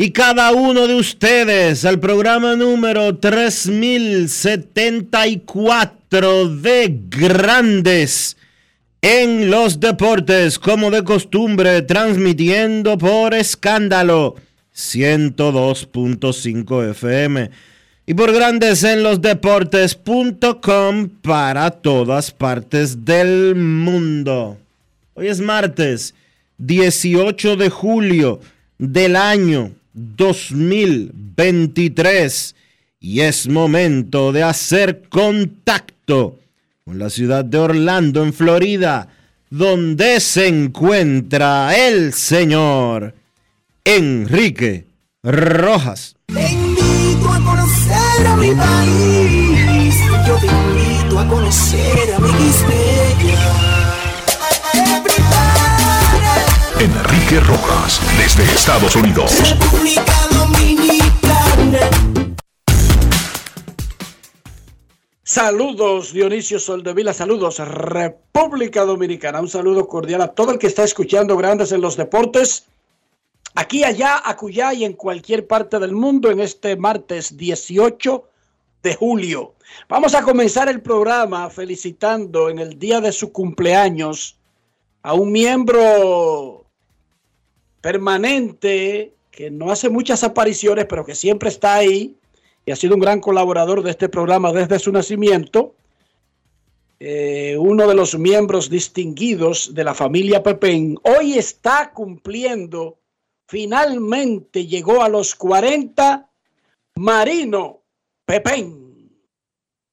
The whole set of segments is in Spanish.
y cada uno de ustedes al programa número 3074 de Grandes en los Deportes, como de costumbre, transmitiendo por escándalo 102.5 FM y por Grandes en los Deportes.com para todas partes del mundo. Hoy es martes 18 de julio del año 2023 y es momento de hacer contacto con la ciudad de Orlando, en Florida, donde se encuentra el señor Enrique Rojas. Te invito a conocer a mi país. Yo te invito a conocer a mi Enrique Rojas, desde Estados Unidos. República Dominicana. Saludos Dionisio Soldevila, saludos República Dominicana, un saludo cordial a todo el que está escuchando Grandes en los Deportes, aquí, allá, acullá y en cualquier parte del mundo en este martes 18 de julio. Vamos a comenzar el programa felicitando en el día de su cumpleaños a un miembro permanente que no hace muchas apariciones, pero que siempre está ahí y ha sido un gran colaborador de este programa desde su nacimiento. Eh, uno de los miembros distinguidos de la familia Pepén, hoy está cumpliendo, finalmente llegó a los 40, Marino Pepén.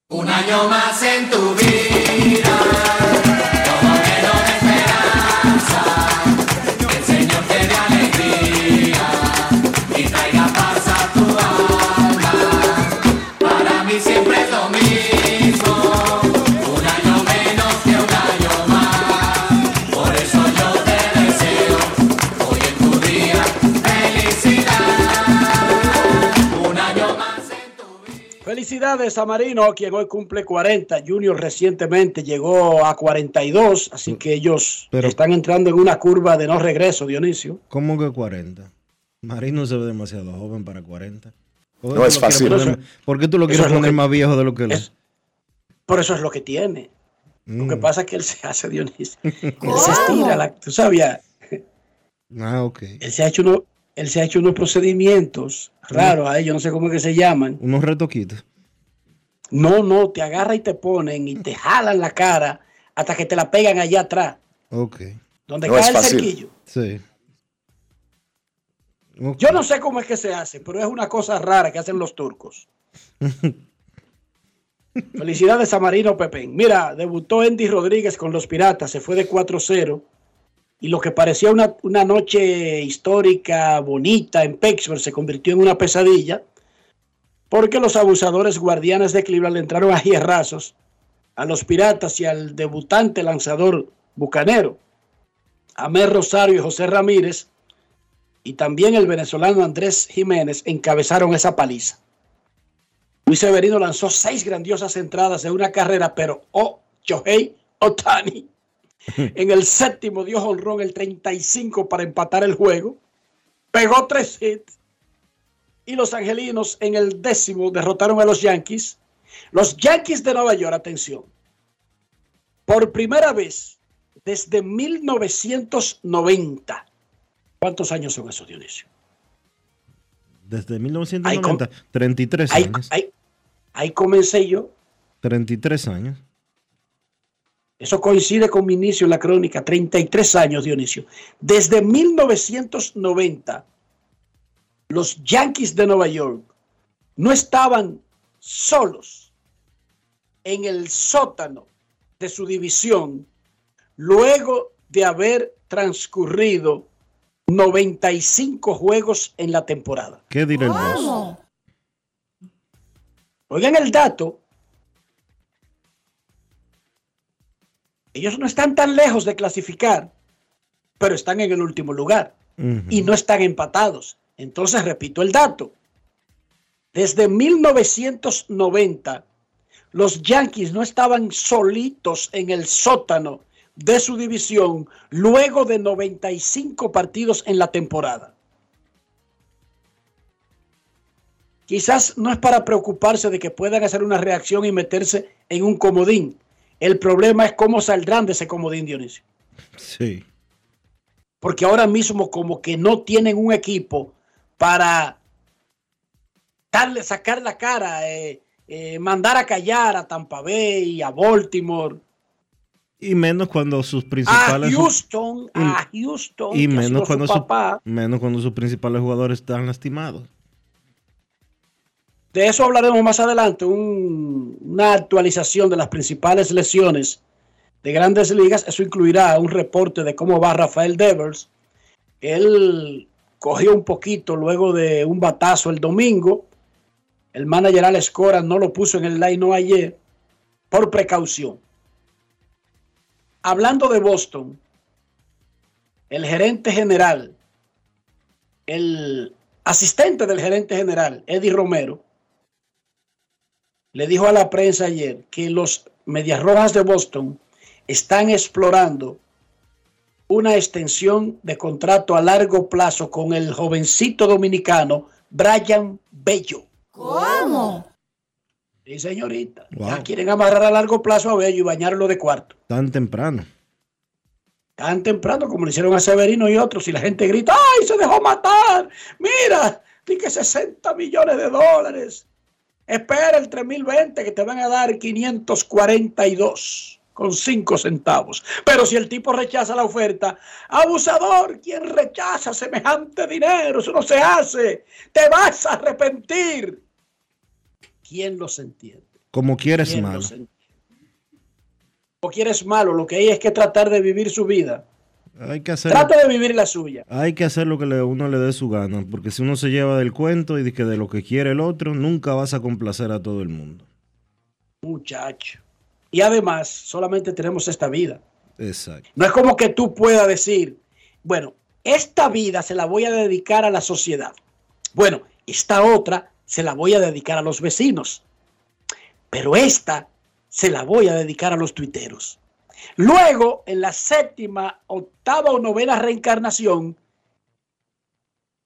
Un año más en tu vida, Felicidades a Marino, quien hoy cumple 40. Junior recientemente llegó a 42, así que ellos Pero- están entrando en una curva de no regreso, Dionisio. ¿Cómo que 40? Marino se ve demasiado joven para 40. ¿Por qué No es fácil. poner- ¿Por qué tú lo quieres lo poner que- más viejo de lo que él es? Por eso es lo que tiene. Lo que Mm. pasa es que él se hace, Dionisio. Él se estira, la- tú sabías, Ah, ok. él se ha hecho uno, él se ha hecho unos procedimientos raros a ellos, no sé cómo es que se llaman. Unos retoquitos. No, no, te agarra y te ponen y te jalan la cara hasta que te la pegan allá atrás, Ok. donde No cae el cerquillo. Sí. Yo no sé cómo es que se hace, pero es una cosa rara que hacen los turcos. Felicidades a Marino Pepén. Mira, debutó Andy Rodríguez con los Piratas, se fue de 4-0. Y lo que parecía una, una noche histórica, bonita en Pittsburgh, se convirtió en una pesadilla. Porque los abusadores guardianes de Cleveland le entraron a hierrazos a los Piratas y al debutante lanzador bucanero. Amer Rosario y José Ramírez y también el venezolano Andrés Jiménez encabezaron esa paliza. Luis Severino lanzó seis grandiosas entradas en una carrera, pero oh, Shohei Otani en el séptimo dio honrón el 35 para empatar el juego, pegó tres hits y los angelinos en el décimo derrotaron a los Yankees. Los Yankees de Nueva York, atención, por primera vez desde 1990. ¿Cuántos años son esos, Dionisio? Desde Ahí 1990, com- 33 Ahí, años. ahí- ahí comencé yo. 33 años. Eso coincide con mi inicio en la crónica, 33 años, Dionisio. Desde 1990, los Yankees de Nueva York no estaban solos en el sótano de su división luego de haber transcurrido 95 juegos en la temporada. ¿Qué boss? Oigan el dato. Ellos no están tan lejos de clasificar, pero están en el último lugar y no están empatados. Entonces, repito el dato. Desde 1990, los Yankees no estaban solitos en el sótano de su división luego de 95 partidos en la temporada. Quizás no es para preocuparse de que puedan hacer una reacción y meterse en un comodín. El problema es cómo saldrán de ese comodín, Dionisio. Sí. Porque ahora mismo como que no tienen un equipo para darle, sacar la cara, eh, eh, mandar a callar a Tampa Bay, a Baltimore, Y menos cuando sus a principales Houston, a Houston, y menos cuando, su- papá. menos cuando sus principales jugadores están lastimados. De eso hablaremos más adelante, un- una actualización de las principales lesiones de grandes ligas. Eso incluirá un reporte de cómo va Rafael Devers. Él cogió un poquito luego de un batazo el domingo. El manager Alex Cora no lo puso en el line ayer por precaución. Hablando de Boston, el gerente general, el asistente del gerente general, Eddie Romero, le dijo a la prensa ayer que los Medias Rojas de Boston están explorando una extensión de contrato a largo plazo con el jovencito dominicano Brian Bello. ¿Cómo? Sí, señorita. Wow. Ya quieren amarrar a largo plazo a Bello y bañarlo de cuarto. Tan temprano. Tan temprano como le hicieron a Severino y otros. Y la gente grita, ¡ay, se dejó matar! Mira, di que 60 millones de dólares. Espera el 3020 que te van a dar 542 con 5 centavos. Pero si el tipo rechaza la oferta, abusador, quien rechaza semejante dinero? Eso no se hace. Te vas a arrepentir. ¿Quién los entiende? Como quieres, ¿Quién malo. los entiende? O quieres malo, lo que hay es que tratar de vivir su vida. Hay que hacer, Trata de vivir la suya. hay que hacer lo que le- uno le dé su gana. Porque si uno se lleva del cuento y de que de lo que quiere el otro, nunca vas a complacer a todo el mundo. Muchacho. Y además, solamente tenemos esta vida. Exacto. No es como que tú puedas decir, bueno, esta vida se la voy a dedicar a la sociedad. Bueno, esta otra se la voy a dedicar a los vecinos. Pero esta se la voy a dedicar a los tuiteros. Luego, en la séptima, octava o novena reencarnación,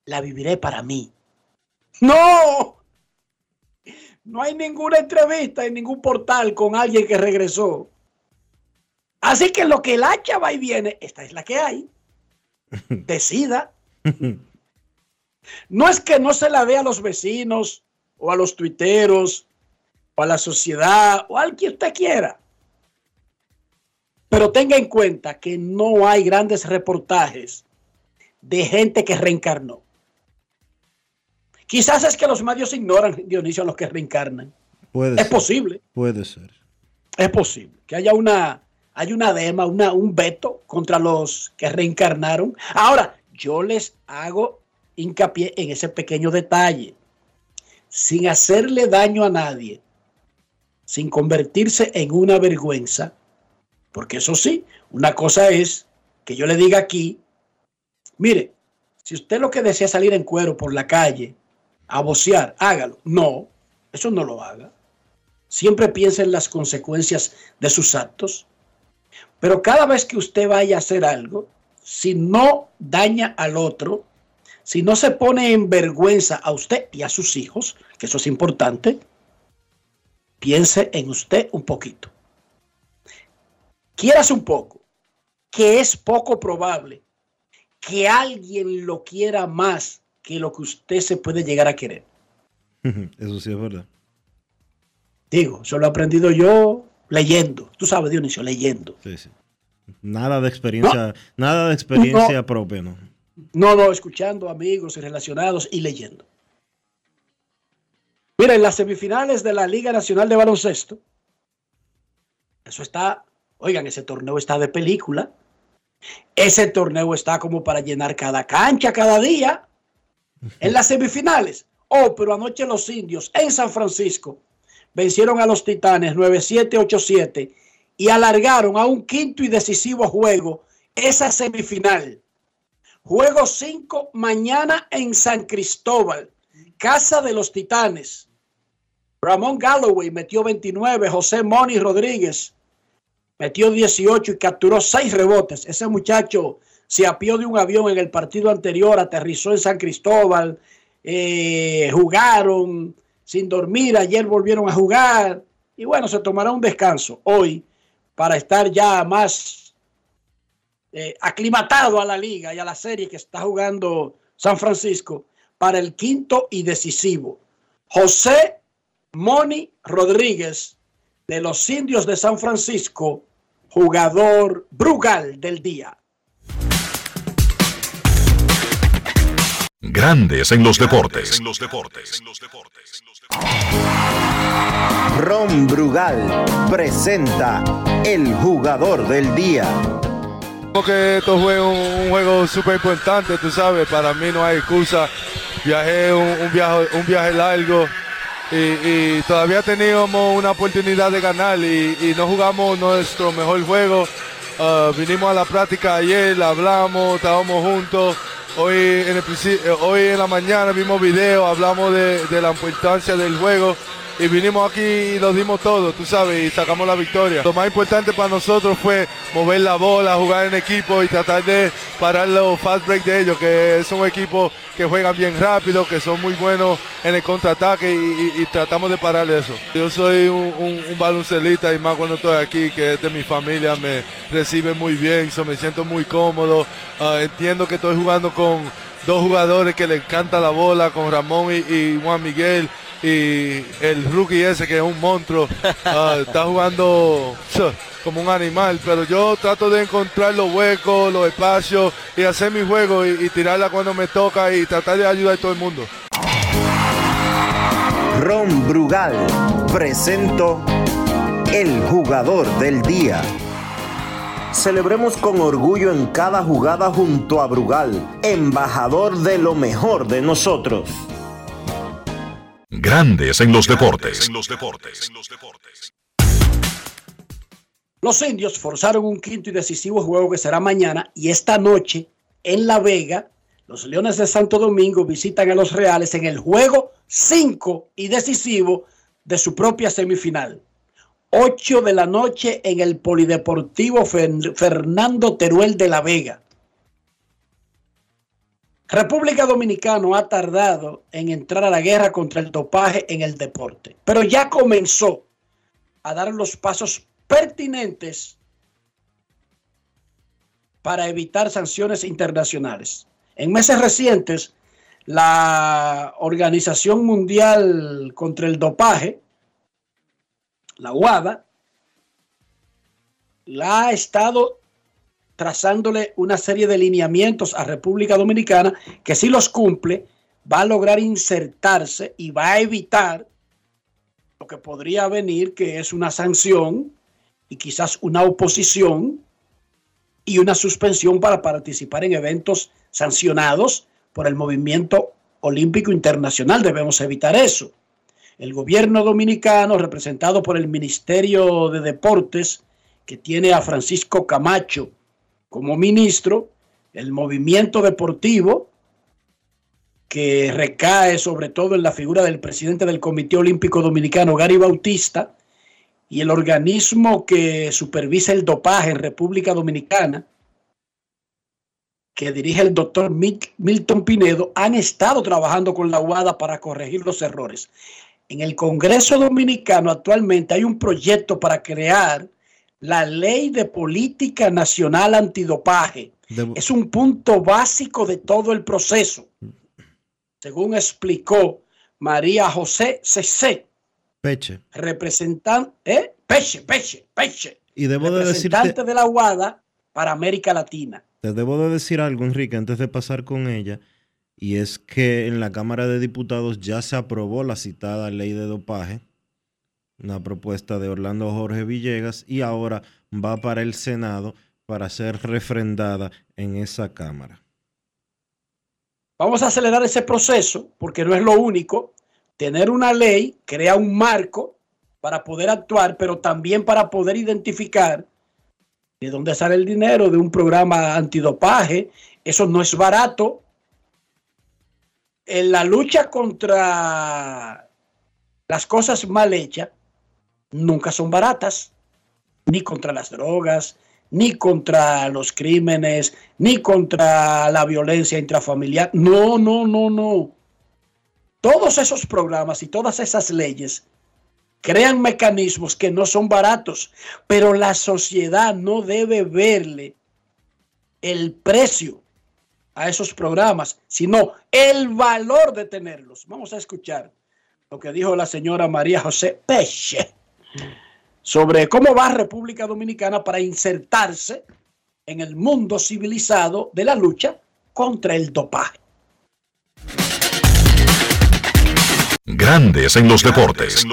la viviré para mí. No, no hay ninguna entrevista en ningún portal con alguien que regresó. Así que lo que el hacha va y viene, esta es la que hay. Decida. No es que no se la dé a los vecinos o a los tuiteros o a la sociedad o al que usted quiera. Pero tenga en cuenta que no hay grandes reportajes de gente que reencarnó. Quizás es que los medios ignoran, Dionisio, a los que reencarnan. Puede Es ser. posible. Puede ser. Es posible que haya una, hay una dema, una, un veto contra los que reencarnaron. Ahora, yo les hago hincapié en ese pequeño detalle. Sin hacerle daño a nadie, sin convertirse en una vergüenza, porque eso sí, una cosa es que yo le diga aquí, mire, si usted lo que desea es salir en cuero por la calle a vocear, hágalo. No, Eso no lo haga. Siempre piense en las consecuencias de sus actos. Pero cada vez que usted vaya a hacer algo, si no daña al otro, si no se pone en vergüenza a usted y a sus hijos, que eso es importante, piense en usted un poquito. Quieras un poco, que es poco probable que alguien lo quiera más que lo que usted se puede llegar a querer. Eso sí es verdad. Digo, eso lo he aprendido yo leyendo. Tú sabes, Dionisio, leyendo. Sí, sí. Nada de experiencia, nada de experiencia propia, ¿no? No, no, escuchando amigos y relacionados y leyendo. Mira, en las semifinales de la Liga Nacional de Baloncesto, eso está, oigan, ese torneo está de película. Ese torneo está como para llenar cada cancha cada día. En las semifinales. Oh, pero anoche los indios en San Francisco vencieron a los Titanes 9-7, 8-7 y alargaron a un quinto y decisivo juego esa semifinal. Juego 5 mañana en San Cristóbal, casa de los Titanes. Ramón Galloway metió 29, José Moni Rodríguez metió 18 y capturó 6 rebotes. Ese muchacho se apió de un avión en el partido anterior, aterrizó en San Cristóbal, eh, jugaron sin dormir, ayer volvieron a jugar y bueno, se tomará un descanso hoy para estar ya más eh, aclimatado a la liga y a la serie que está jugando San Francisco para el quinto y decisivo. José Moni Rodríguez de los Indios de San Francisco, jugador Brugal del día. Grandes en los deportes. Ron Brugal presenta el jugador del día. que esto fue un, un juego súper importante, tú sabes, para mí no hay excusa. Viajé un, un viaje, un viaje largo y, todavía teníamos una oportunidad de ganar y, no jugamos nuestro mejor juego. Ah, vinimos a la práctica ayer, hablamos, estábamos juntos. Hoy en, eh, hoy en la mañana vimos video, hablamos de la importancia del juego y vinimos aquí y lo dimos todo, tú sabes, y sacamos la victoria. Lo más importante para nosotros fue mover la bola, jugar en equipo y tratar de parar los fast break de ellos, que es un equipo que juegan bien rápido, que son muy buenos en el contraataque y, tratamos de parar eso. Yo soy un, baloncelista y más cuando estoy aquí, que es de mi familia, me recibe muy bien, me siento muy cómodo. Ah, entiendo que estoy jugando con dos jugadores que le encanta la bola, con Ramón y Juan Miguel. Y el rookie ese que es un monstruo, ah, está jugando como un animal, pero yo trato de encontrar los huecos, los espacios y hacer mi juego y, y tirarla cuando me toca y tratar de ayudar a todo el mundo. Ron Brugal presento el jugador del día. Celebremos con orgullo en cada jugada junto a Brugal, embajador de lo mejor de nosotros. Grandes en los deportes. Los indios forzaron un quinto y decisivo juego que será mañana y esta noche en La Vega, los Leones de Santo Domingo visitan a los Reales en el juego 5 y decisivo de su propia semifinal. 8 de la noche en el Polideportivo Fer- Fernando Teruel de La Vega. República Dominicana ha tardado en entrar a la guerra contra el dopaje en el deporte, pero ya comenzó a dar los pasos pertinentes para evitar sanciones internacionales. En meses recientes, la Organización Mundial contra el Dopaje, la UADA, la ha estado trazándole una serie de lineamientos a República Dominicana que si los cumple va a lograr insertarse y va a evitar lo que podría venir, que es una sanción y quizás una oposición y una suspensión para participar en eventos sancionados por el movimiento olímpico internacional. Debemos evitar eso. El gobierno dominicano, representado por el Ministerio de Deportes, que tiene a Francisco Camacho como ministro, el movimiento deportivo, que recae sobre todo en la figura del presidente del Comité Olímpico Dominicano, Gary Bautista, y el organismo que supervisa el dopaje en República Dominicana, que dirige el doctor Milton Pinedo, han estado trabajando con la UADA para corregir los errores. En el Congreso Dominicano actualmente hay un proyecto para crear la ley de política nacional antidopaje. Es un punto básico de todo el proceso, según explicó María José CC, Peche. representante, ¿eh? Peche, Peche, Peche, Y debo de decirte, representante de la UADA para América Latina. te debo de decir algo, Enrique, antes de pasar con ella, y es que en la Cámara de Diputados ya se aprobó la citada ley de dopaje, una propuesta de Orlando Jorge Villegas, y ahora va para el Senado para ser refrendada en esa Cámara. Vamos a acelerar ese proceso porque no es lo único. Tener una ley crea un marco para poder actuar, pero también para poder identificar de dónde sale el dinero de un programa antidopaje. Eso no es barato. En la lucha contra las cosas mal hechas, nunca son baratas, ni contra las drogas, ni contra los crímenes, ni contra la violencia intrafamiliar. No, no, no, no. Todos esos programas y todas esas leyes crean mecanismos que no son baratos, pero la sociedad no debe verle el precio a esos programas, sino el valor de tenerlos. Vamos a escuchar lo que dijo la señora María José Peche sobre cómo va República Dominicana para insertarse en el mundo civilizado de la lucha contra el dopaje. Grandes en los deportes.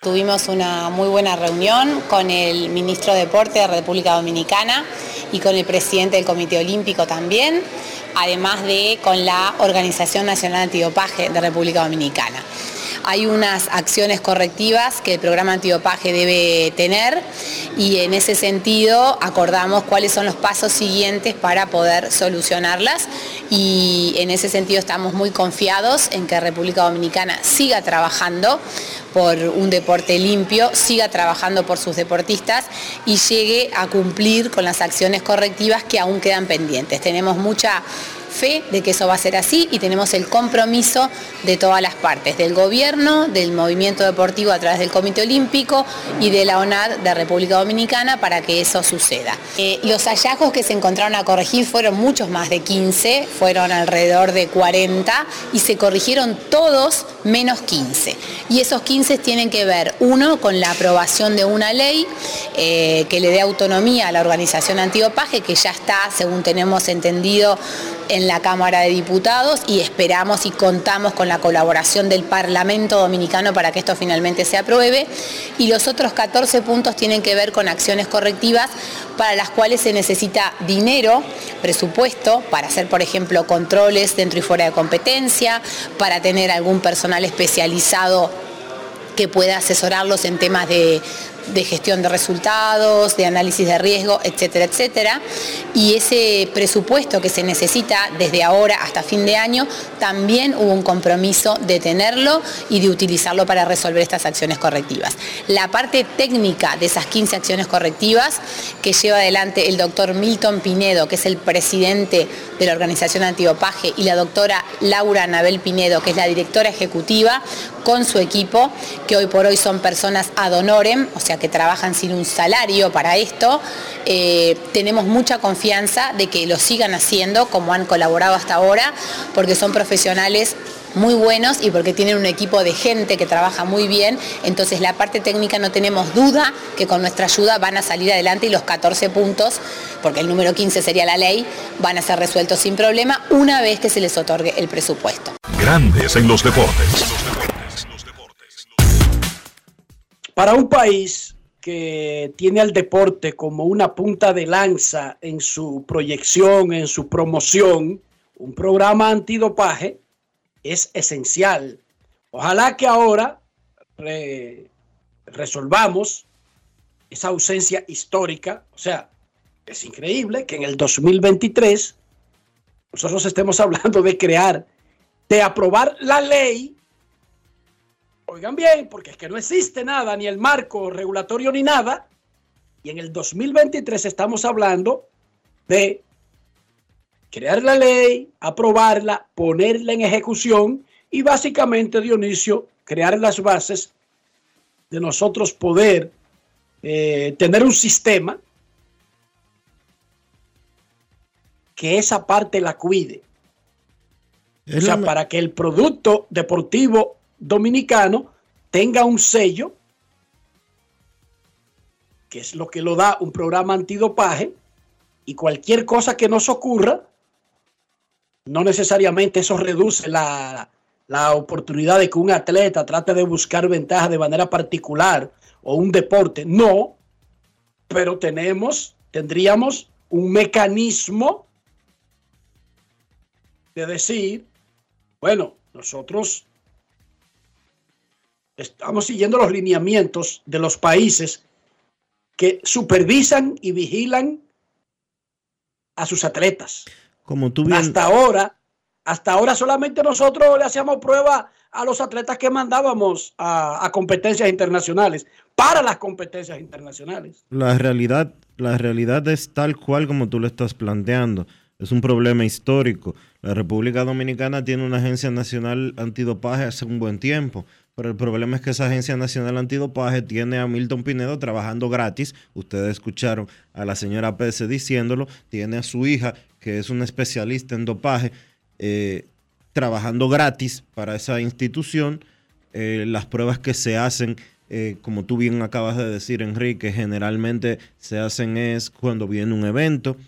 Tuvimos una muy buena reunión con el ministro de Deporte de República Dominicana y con el presidente del Comité Olímpico también, además de con la Organización Nacional Antidopaje de República Dominicana. Hay unas acciones correctivas que el programa antidopaje debe tener y en ese sentido acordamos cuáles son los pasos siguientes para poder solucionarlas y en ese sentido estamos muy confiados en que República Dominicana siga trabajando por un deporte limpio, siga trabajando por sus deportistas y llegue a cumplir con las acciones correctivas que aún quedan pendientes. Tenemos mucha fe de que eso va a ser así y tenemos el compromiso de todas las partes, del gobierno, del movimiento deportivo a través del Comité Olímpico y de la ONAD de República Dominicana para que eso suceda. Eh, los hallazgos que se encontraron a corregir fueron muchos más de 15, fueron alrededor de 40 y se corrigieron todos menos 15. Y esos 15 tienen que ver, uno, con la aprobación de una ley eh, que le dé autonomía a la organización antidopaje, que ya está, según tenemos entendido, en la Cámara de Diputados y esperamos y contamos con la colaboración del Parlamento Dominicano para que esto finalmente se apruebe. Y los otros 14 puntos tienen que ver con acciones correctivas para las cuales se necesita dinero, presupuesto, para hacer, por ejemplo, controles dentro y fuera de competencia, para tener algún personal especializado que pueda asesorarlos en temas de, de gestión de resultados, de análisis de riesgo, etcétera, etcétera. Y ese presupuesto que se necesita desde ahora hasta fin de año, también hubo un compromiso de tenerlo y de utilizarlo para resolver estas acciones correctivas. La parte técnica de esas 15 acciones correctivas que lleva adelante el doctor Milton Pinedo, que es el presidente de la Organización Antidopaje, y la doctora Laura Anabel Pinedo, que es la directora ejecutiva, con su equipo, que hoy por hoy son personas ad honorem, o sea que trabajan sin un salario para esto, eh, tenemos mucha confianza de que lo sigan haciendo como han colaborado hasta ahora, porque son profesionales muy buenos y porque tienen un equipo de gente que trabaja muy bien, entonces la parte técnica no tenemos duda que con nuestra ayuda van a salir adelante y los 14 puntos, porque el número 15 sería la ley, van a ser resueltos sin problema una vez que se les otorgue el presupuesto. Grandes en los deportes. Para un país que tiene al deporte como una punta de lanza en su proyección, en su promoción, un programa antidopaje es esencial. Ojalá que ahora re- resolvamos esa ausencia histórica. O sea, es increíble que en el 2023 nosotros estemos hablando de crear, de aprobar la ley. Oigan bien, porque es que no existe nada, ni el marco regulatorio ni nada. Y en el 2023 estamos hablando de crear la ley, aprobarla, ponerla en ejecución y básicamente, Dionisio, crear las bases de nosotros poder eh, tener un sistema que esa parte la cuide. Es o sea, la- para que el producto deportivo dominicano tenga un sello, que es lo que lo da un programa antidopaje, y cualquier cosa que nos ocurra, no necesariamente eso reduce la, la oportunidad de que un atleta trate de buscar ventaja de manera particular o un deporte. No, pero tenemos, tendríamos un mecanismo de decir, bueno, nosotros estamos siguiendo los lineamientos de los países que supervisan y vigilan a sus atletas. Como tú bien, Hasta ahora, hasta ahora solamente nosotros le hacíamos prueba a los atletas que mandábamos a, a competencias internacionales, para las competencias internacionales. la realidad, la realidad es tal cual como tú lo estás planteando. Es un problema histórico. La República Dominicana tiene una agencia nacional antidopaje hace un buen tiempo, pero el problema es que esa agencia nacional antidopaje tiene a Milton Pinedo trabajando gratis. Ustedes escucharon a la señora Pérez diciéndolo. Tiene a su hija, que es una especialista en dopaje, eh, trabajando gratis para esa institución. Eh, las pruebas que se hacen, eh, como tú bien acabas de decir, Enrique, generalmente se hacen es cuando viene un evento.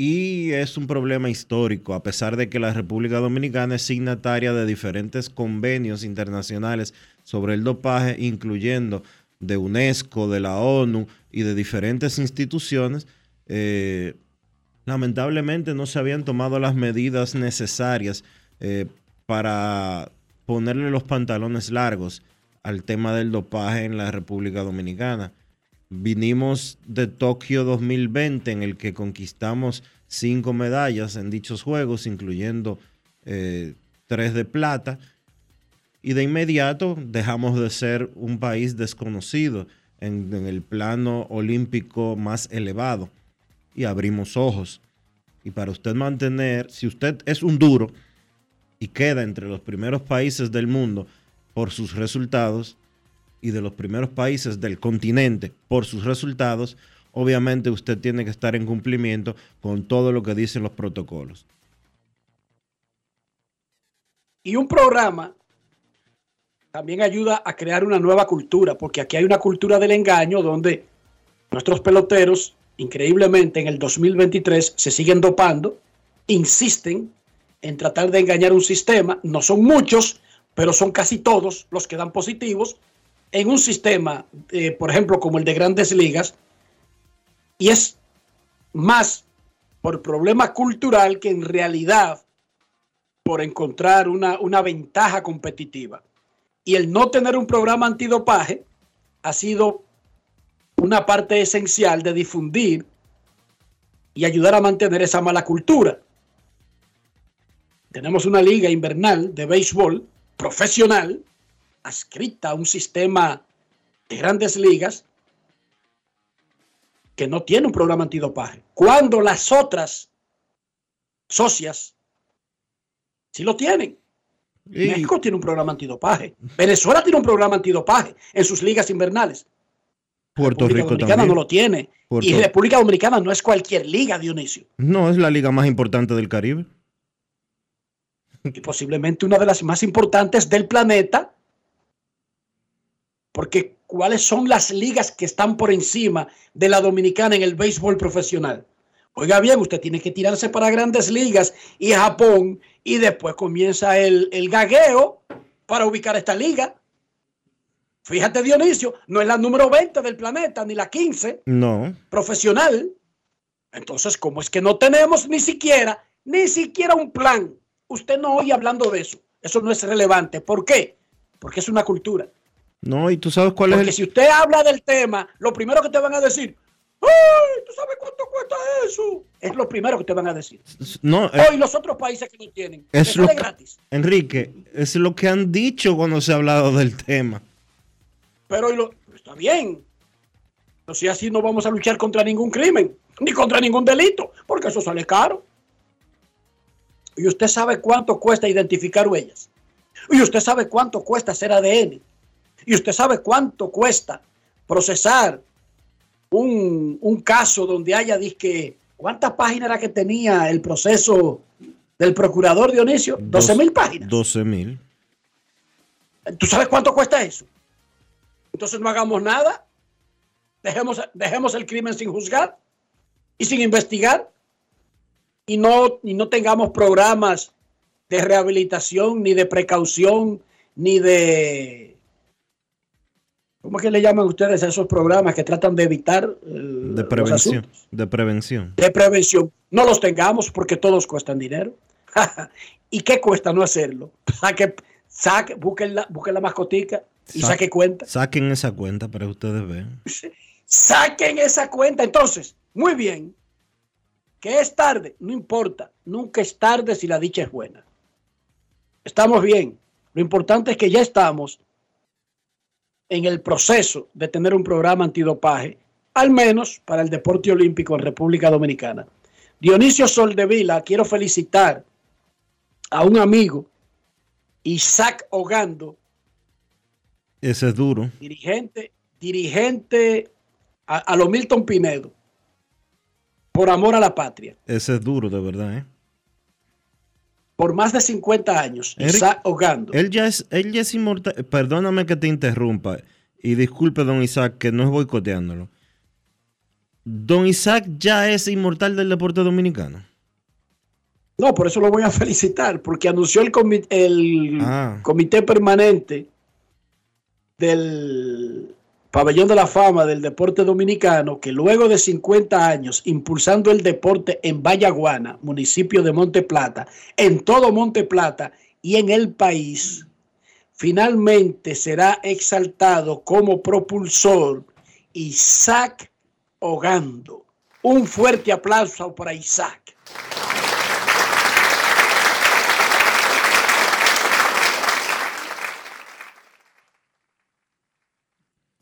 Y es un problema histórico, a pesar de que la República Dominicana es signataria de diferentes convenios internacionales sobre el dopaje, incluyendo de UNESCO, de la ONU y de diferentes instituciones. eh, lamentablemente no se habían tomado las medidas necesarias eh, para ponerle los pantalones largos al tema del dopaje en la República Dominicana. Vinimos de Tokio 2020 en el que conquistamos cinco medallas en dichos juegos, incluyendo eh, tres de plata, y de inmediato dejamos de ser un país desconocido en, en el plano olímpico más elevado y abrimos ojos. Y para usted mantener, si usted es un duro y queda entre los primeros países del mundo por sus resultados, y de los primeros países del continente por sus resultados, obviamente usted tiene que estar en cumplimiento con todo lo que dicen los protocolos. Y un programa también ayuda a crear una nueva cultura, porque aquí hay una cultura del engaño donde nuestros peloteros, increíblemente en el 2023, se siguen dopando, insisten en tratar de engañar un sistema, no son muchos, pero son casi todos los que dan positivos en un sistema, eh, por ejemplo, como el de grandes ligas, y es más por problema cultural que en realidad por encontrar una, una ventaja competitiva. Y el no tener un programa antidopaje ha sido una parte esencial de difundir y ayudar a mantener esa mala cultura. Tenemos una liga invernal de béisbol profesional adscrita a un sistema de grandes ligas que no tiene un programa antidopaje. Cuando las otras socias sí lo tienen. México tiene un programa antidopaje. Venezuela tiene un programa antidopaje en sus ligas invernales. Puerto República Rico Dominicana también. no lo tiene. Puerto- Y República Dominicana no es cualquier liga, Dionisio. No, es la liga más importante del Caribe. y posiblemente una de las más importantes del planeta, porque ¿cuáles son las ligas que están por encima de la dominicana en el béisbol profesional? Oiga bien, usted tiene que tirarse para grandes ligas y Japón y después comienza el, el gagueo para ubicar esta liga. Fíjate Dionisio, no es la número 20 del planeta, ni la 15 No, profesional. Entonces, ¿cómo es que no tenemos ni siquiera, ni siquiera un plan? Usted no oye hablando de eso. Eso no es relevante. ¿Por qué? Porque es una cultura. No, y tú sabes cuál es Porque el... si usted habla del tema, lo primero que te van a decir, ¡Ay, tú sabes cuánto cuesta eso! Es lo primero que te van a decir. No, eh, Hoy los otros países que no tienen. es lo que- gratis. Enrique, es lo que han dicho cuando se ha hablado del tema. Pero lo, está bien. Pero si así no vamos a luchar contra ningún crimen, ni contra ningún delito, porque eso sale caro. Y usted sabe cuánto cuesta identificar huellas. Y usted sabe cuánto cuesta hacer ADN. Y usted sabe cuánto cuesta procesar un, un caso donde haya disque. ¿Cuántas páginas era que tenía el proceso del procurador Dionisio? 12 mil páginas. 12 mil. ¿Tú sabes cuánto cuesta eso? Entonces no hagamos nada. Dejemos, dejemos el crimen sin juzgar y sin investigar. Y no, y no tengamos programas de rehabilitación, ni de precaución, ni de... ¿Cómo es que le llaman ustedes a esos programas que tratan de evitar eh, De prevención. De prevención. de prevención. No los tengamos porque todos cuestan dinero. ¿Y qué cuesta no hacerlo? Saque, saque, busquen la, busquen la mascotica y Sa- saque cuenta. Saquen esa cuenta para que ustedes vean. Saquen esa cuenta. Entonces, muy bien. Que es tarde, no importa. Nunca es tarde si la dicha es buena. Estamos bien. Lo importante es que ya estamos en el proceso de tener un programa antidopaje, al menos para el deporte olímpico en República Dominicana. Dionisio Soldevila, quiero felicitar a un amigo, Isaac Ogando, Ese es duro. dirigente, dirigente a, a lo Milton Pinedo, por amor a la patria, Ese es duro, de verdad, ¿eh? Por más de 50 años, Eric, Isaac Ogando. Él ya es, él ya es inmortal. Perdóname que te interrumpa. Y disculpe, don Isaac, que no es boicoteándolo. Don Isaac ya es inmortal del deporte dominicano. No, por eso lo voy a felicitar, porque anunció el, comi- el Ah. comité permanente del Pabellón de la Fama del Deporte Dominicano que luego de 50 años impulsando el deporte en Vallaguana, municipio de Monte Plata, en todo Monte Plata y en el país, finalmente será exaltado como propulsor Isaac Ogando. Un fuerte aplauso para Isaac.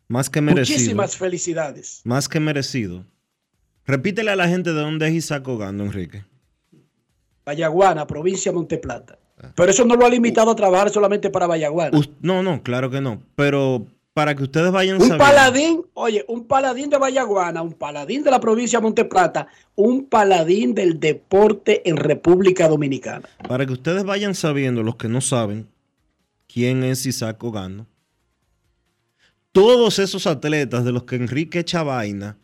Más que merecido. Muchísimas felicidades. Más que merecido. Repítele a la gente de dónde es Isaac Ogando, Enrique. Vallaguana, provincia de Monteplata. Pero eso no lo ha limitado a trabajar solamente para Vallaguana. No, no, claro que no. Pero para que ustedes vayan Un sabiendo. paladín, oye, un paladín de Vallaguana, un paladín de la provincia de Monteplata, un paladín del deporte en República Dominicana. Para que ustedes vayan sabiendo, los que no saben, quién es Isaac Ogando. Todos esos atletas de los que Enrique echa vaina,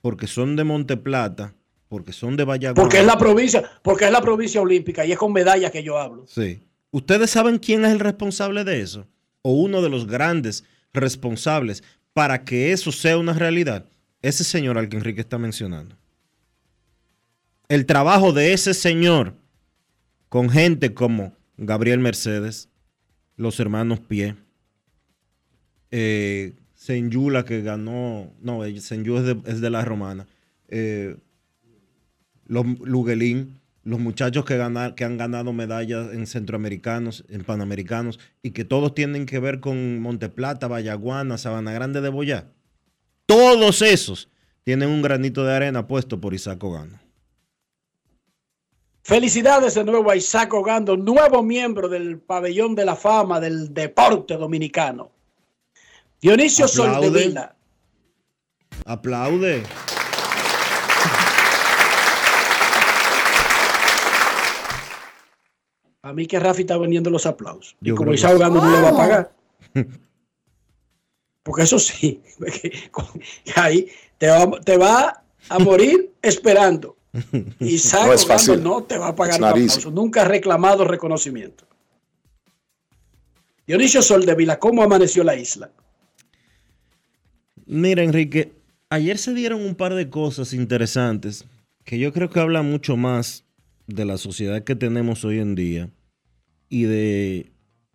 porque son de Monteplata, porque son de Vallaguana. Porque es la provincia, porque es la provincia olímpica y es con medallas que yo hablo. Sí. ¿Ustedes saben quién es el responsable de eso? O uno de los grandes responsables para que eso sea una realidad. Ese señor al que Enrique está mencionando. El trabajo de ese señor con gente como Gabriel Mercedes, los hermanos Pie, eh, Senyula que ganó, no, eh, Senyu es de, es de la romana, eh, los Luguelín, los muchachos que, que han ganado medallas en centroamericanos, en panamericanos, y que todos tienen que ver con Monteplata, Vallaguana, Sabana Grande de Boyá. Todos esos tienen un granito de arena puesto por Isaac Ogano. Felicidades de nuevo a Isaac Ogando, nuevo miembro del pabellón de la fama del deporte dominicano. Dionisio Aplaude. Soldevila. Aplaude. A mí que Rafi está vendiendo los aplausos. Y como creo que Isaac sí. Ogando no le va a pagar. Porque eso sí, ahí te va, te va a morir esperando. Isaac No es Ogando fácil. no te va a pagar un aplauso. Nunca ha reclamado reconocimiento. Dionisio Soldevila, ¿cómo amaneció la isla? Mira, Enrique, ayer se dieron un par de cosas interesantes que yo creo que hablan mucho más de la sociedad que tenemos hoy en día y de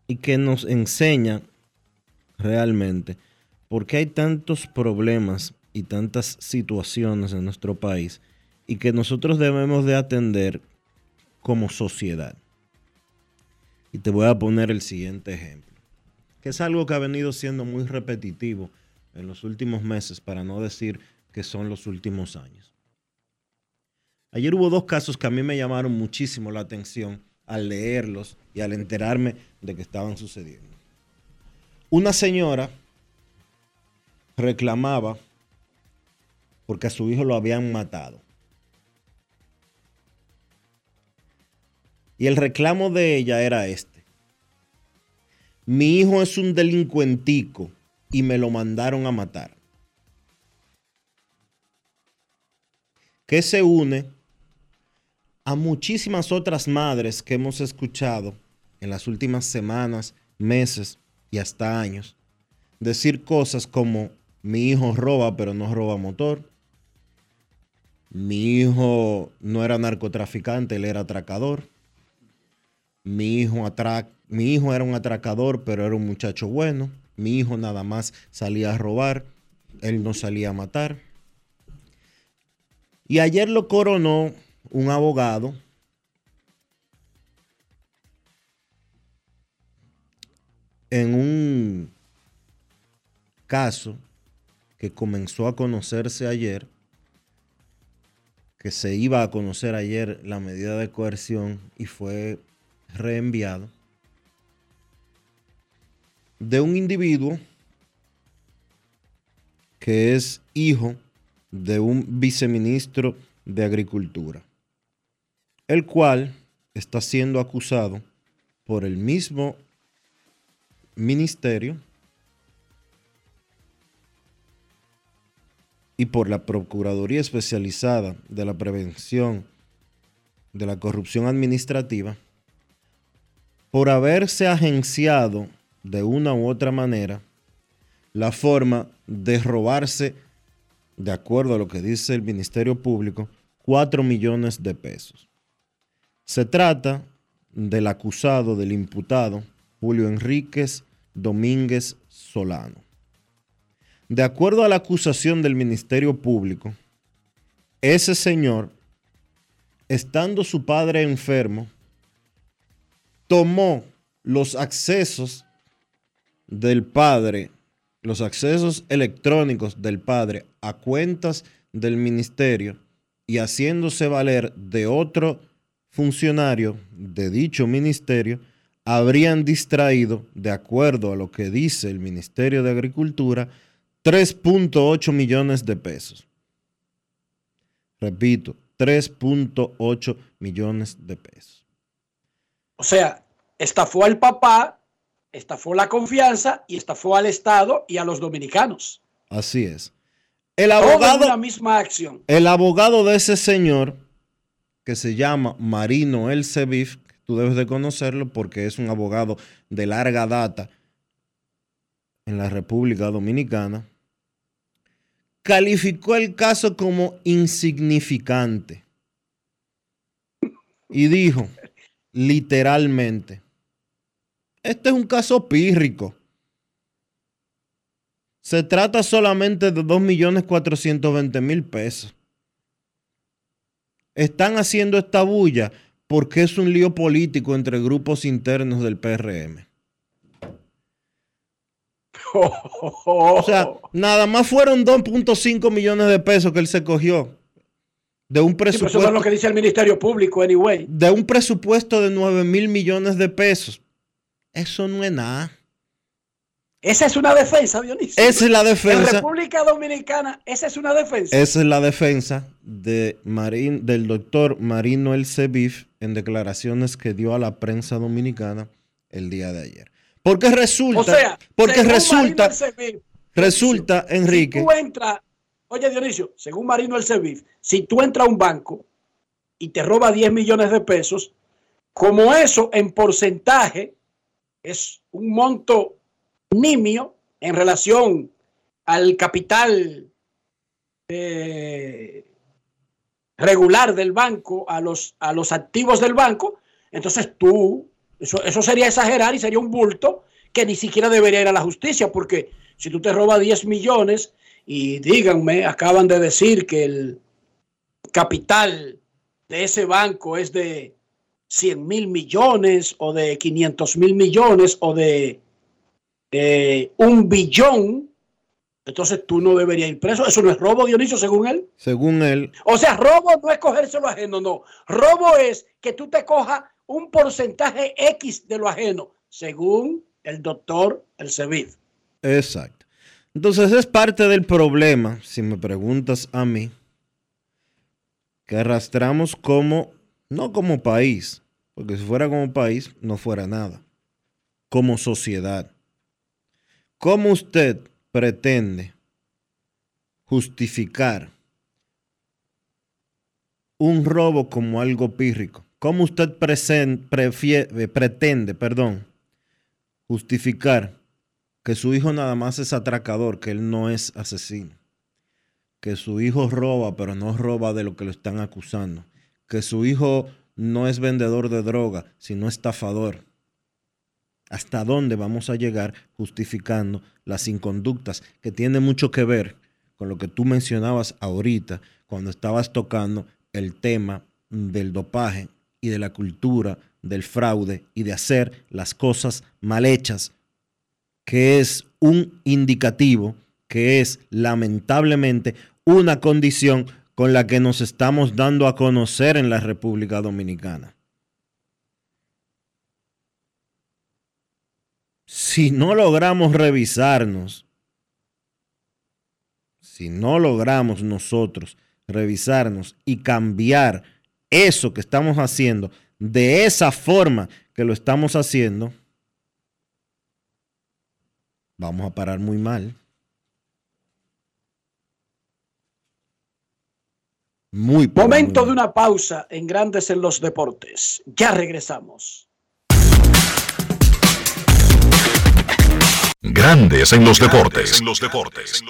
y que nos enseña realmente por qué hay tantos problemas y tantas situaciones en nuestro país y que nosotros debemos de atender como sociedad. Y te voy a poner el siguiente ejemplo, que es algo que ha venido siendo muy repetitivo en los últimos meses, para no decir que son los últimos años. Ayer hubo dos casos que a mí me llamaron muchísimo la atención al leerlos y al enterarme de que estaban sucediendo. Una señora reclamaba porque a su hijo lo habían matado. Y el reclamo de ella era este. Mi hijo es un delincuentico y me lo mandaron a matar. Que se une a muchísimas otras madres que hemos escuchado en las últimas semanas, meses y hasta años decir cosas como mi hijo roba pero no roba motor, mi hijo no era narcotraficante, él era atracador, mi hijo, mi hijo era un atracador pero era un muchacho bueno, mi hijo nada más salía a robar, él no salía a matar. Y ayer lo coronó un abogado en un caso que comenzó a conocerse ayer, que se iba a conocer ayer la medida de coerción y fue reenviado, de un individuo que es hijo de un viceministro de Agricultura el cual está siendo acusado por el mismo ministerio y por la Procuraduría Especializada de la Prevención de la Corrupción Administrativa por haberse agenciado de una u otra manera la forma de robarse, de acuerdo a lo que dice el Ministerio Público, 4 millones de pesos. Se trata del acusado, del imputado, Julio Enríquez Domínguez Solano. De acuerdo a la acusación del Ministerio Público, ese señor, estando su padre enfermo, tomó los accesos del padre, los accesos electrónicos del padre a cuentas del ministerio y haciéndose valer de otro funcionarios de dicho ministerio habrían distraído, de acuerdo a lo que dice el Ministerio de Agricultura, 3.8 millones de pesos. Repito, 3.8 millones de pesos. O sea, estafó al papá, estafó la confianza y estafó al Estado y a los dominicanos. Así es. El abogado, la misma acción. El abogado de ese señor que se llama Marino El Cebif, tú debes de conocerlo porque es un abogado de larga data en la República Dominicana, calificó el caso como insignificante y dijo literalmente, este es un caso pírrico. Se trata solamente de 2.420.000 pesos están haciendo esta bulla porque es un lío político entre grupos internos del PRM. O sea, nada más fueron 2.5 millones de pesos que él se cogió. De un presupuesto. eso es lo que dice el Ministerio Público, anyway. De un presupuesto de 9 mil millones de pesos. Eso no es nada. Esa es una defensa, Dionisio. Esa es la defensa. En República Dominicana, esa es una defensa. Esa es la defensa de Marín, del doctor Marino El Cebif en declaraciones que dio a la prensa dominicana el día de ayer. Porque resulta, o sea, porque resulta, Cebif, resulta, Enrique. Si tú entras, oye Dionisio, según Marino El Cebif, si tú entras a un banco y te roba 10 millones de pesos, como eso en porcentaje es un monto nimio en relación al capital eh, regular del banco, a los, a los activos del banco, entonces tú, eso, eso sería exagerar y sería un bulto que ni siquiera debería ir a la justicia, porque si tú te robas 10 millones y díganme, acaban de decir que el capital de ese banco es de 100 mil millones o de 500 mil millones o de eh, un billón, entonces tú no deberías ir preso. Eso no es robo, Dionisio, según él. Según él, O sea, robo no es cogerse lo ajeno, no. Robo es que tú te cojas un porcentaje X de lo ajeno, según el doctor El Cebid. exacto. Entonces es parte del problema, si me preguntas a mí, que arrastramos como, no como país, porque si fuera como país no fuera nada, como sociedad. ¿Cómo usted pretende justificar un robo como algo pírrico? ¿Cómo usted eh, pretende, perdón, justificar que su hijo nada más es atracador, que él no es asesino? Que su hijo roba, pero no roba de lo que lo están acusando. Que su hijo no es vendedor de droga, sino estafador. ¿Hasta dónde vamos a llegar justificando las inconductas que tiene mucho que ver con lo que tú mencionabas ahorita cuando estabas tocando el tema del dopaje y de la cultura del fraude y de hacer las cosas mal hechas, que es un indicativo, que es lamentablemente una condición con la que nos estamos dando a conocer en la República Dominicana. Si no logramos revisarnos, si no logramos nosotros revisarnos y cambiar eso que estamos haciendo de esa forma que lo estamos haciendo, vamos a parar muy mal. Muy pero Momento muy de una pausa en Grandes en los Deportes. Ya regresamos. Grandes en los deportes. En los deportes.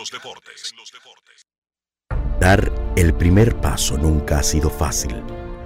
Dar el primer paso nunca ha sido fácil,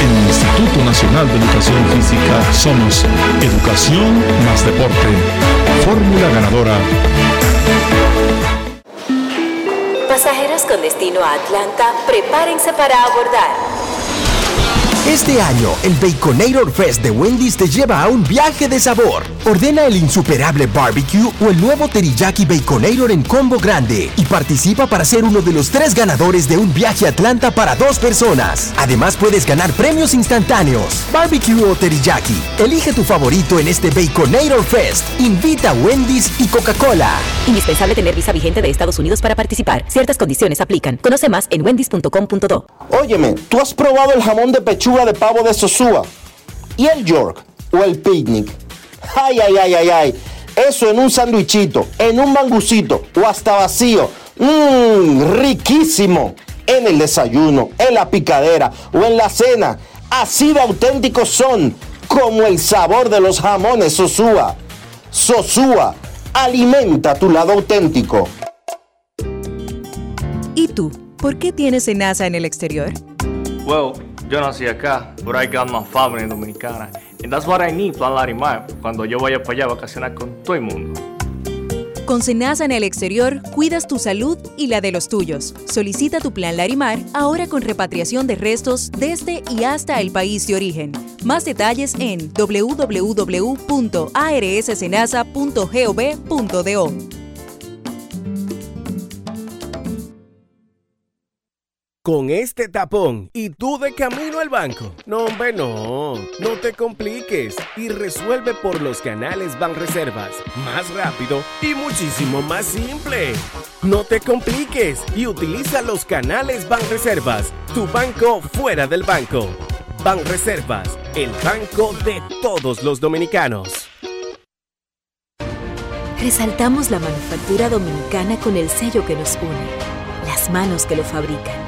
En el Instituto Nacional de Educación Física somos Educación más Deporte. Fórmula ganadora. Pasajeros con destino a Atlanta, prepárense para abordar. Este año, el Baconator Fest de Wendy's te lleva a un viaje de sabor. Ordena el insuperable barbecue o el nuevo teriyaki Baconator en combo grande y participa para ser uno de los tres ganadores de un viaje a Atlanta para dos personas. Además, puedes ganar premios instantáneos. Barbecue o teriyaki. Elige tu favorito en este Baconator Fest. Invita a Wendy's y Coca-Cola. Indispensable tener visa vigente de Estados Unidos para participar. Ciertas condiciones aplican. Conoce más en wendys.com.do. Óyeme, ¿tú has probado el jamón de pechuga de pavo de Sosúa? ¿Y el York? ¿O el picnic? Ay, ay, ay, ay, ay. Eso en un sandwichito, en un mangucito o hasta vacío. Mmm, riquísimo. En el desayuno, en la picadera o en la cena. Así de auténticos son, como el sabor de los jamones Sosúa. Sosúa, alimenta tu lado auténtico. ¿Y tú? ¿Por qué tienes NASA en el exterior? Well, yo nací acá, but I got my family dominicana. And that's what I need, Plan Larimar, cuando yo vaya para allá a vacacionar con todo el mundo. Con Senasa en el exterior, cuidas tu salud y la de los tuyos. Solicita tu plan Larimar ahora con repatriación de restos desde y hasta el país de origen. Más detalles en www.arssenasa.gov.do. con este tapón y tú de camino al banco. No, hombre, no. No te compliques y resuelve por los canales Banreservas. Más rápido y muchísimo más simple. No te compliques y utiliza los canales Banreservas. Tu banco fuera del banco. Banreservas, el banco de todos los dominicanos. Resaltamos la manufactura dominicana con el sello que nos une, las manos que lo fabrican,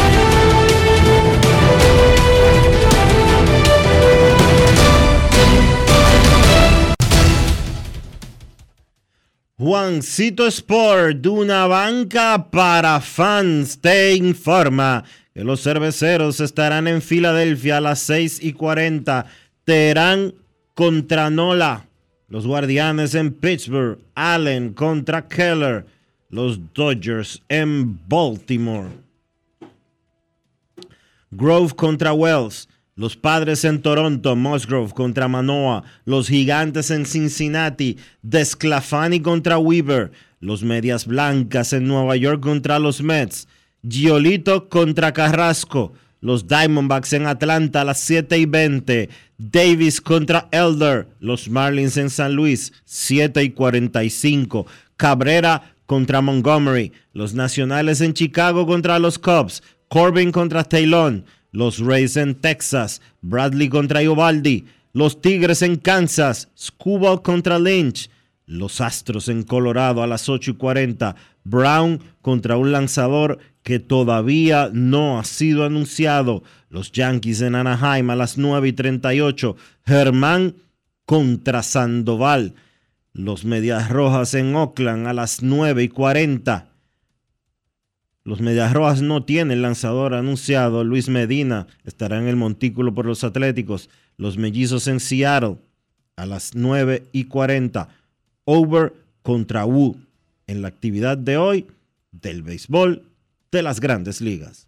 Juancito Sport, de una banca para fans, te informa que los cerveceros estarán en Filadelfia a las 6 y 40. Terán contra Nola. Los guardianes en Pittsburgh. Allen contra Keller. Los Dodgers en Baltimore. Grove contra Wells. Los padres en Toronto, Musgrove contra Manoa. Los gigantes en Cincinnati, Desclafani contra Weaver. Los medias blancas en Nueva York contra los Mets. Giolito contra Carrasco. Los Diamondbacks en Atlanta a las 7 y 20. Davis contra Elder. Los Marlins en San Luis, 7 y 45. Cabrera contra Montgomery. Los Nacionales en Chicago contra los Cubs. Corbin contra Taylor. Los Rays en Texas, Bradley contra Iovaldi, los Tigres en Kansas, Scuba contra Lynch, los Astros en Colorado a las 8 y 40, Brown contra un lanzador que todavía no ha sido anunciado, los Yankees en Anaheim a las 9 y 38, Germán contra Sandoval, los Medias Rojas en Oakland a las 9 y 40. Los Medias Rojas no tienen lanzador anunciado. Luis Medina estará en el montículo por los Atléticos. Los Mellizos en Seattle a las 9 y 40. Over contra Wu en la actividad de hoy del béisbol de las grandes ligas.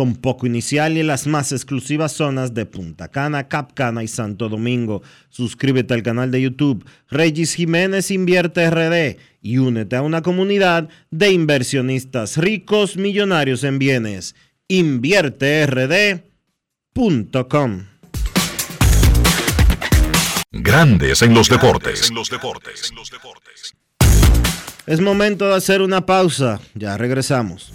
con poco inicial y en las más exclusivas zonas de Punta Cana, Capcana y Santo Domingo. Suscríbete al canal de YouTube Regis Jiménez Invierte RD y únete a una comunidad de inversionistas ricos millonarios en bienes. InvierteRD.com Grandes en los deportes. Es momento de hacer una pausa. Ya regresamos.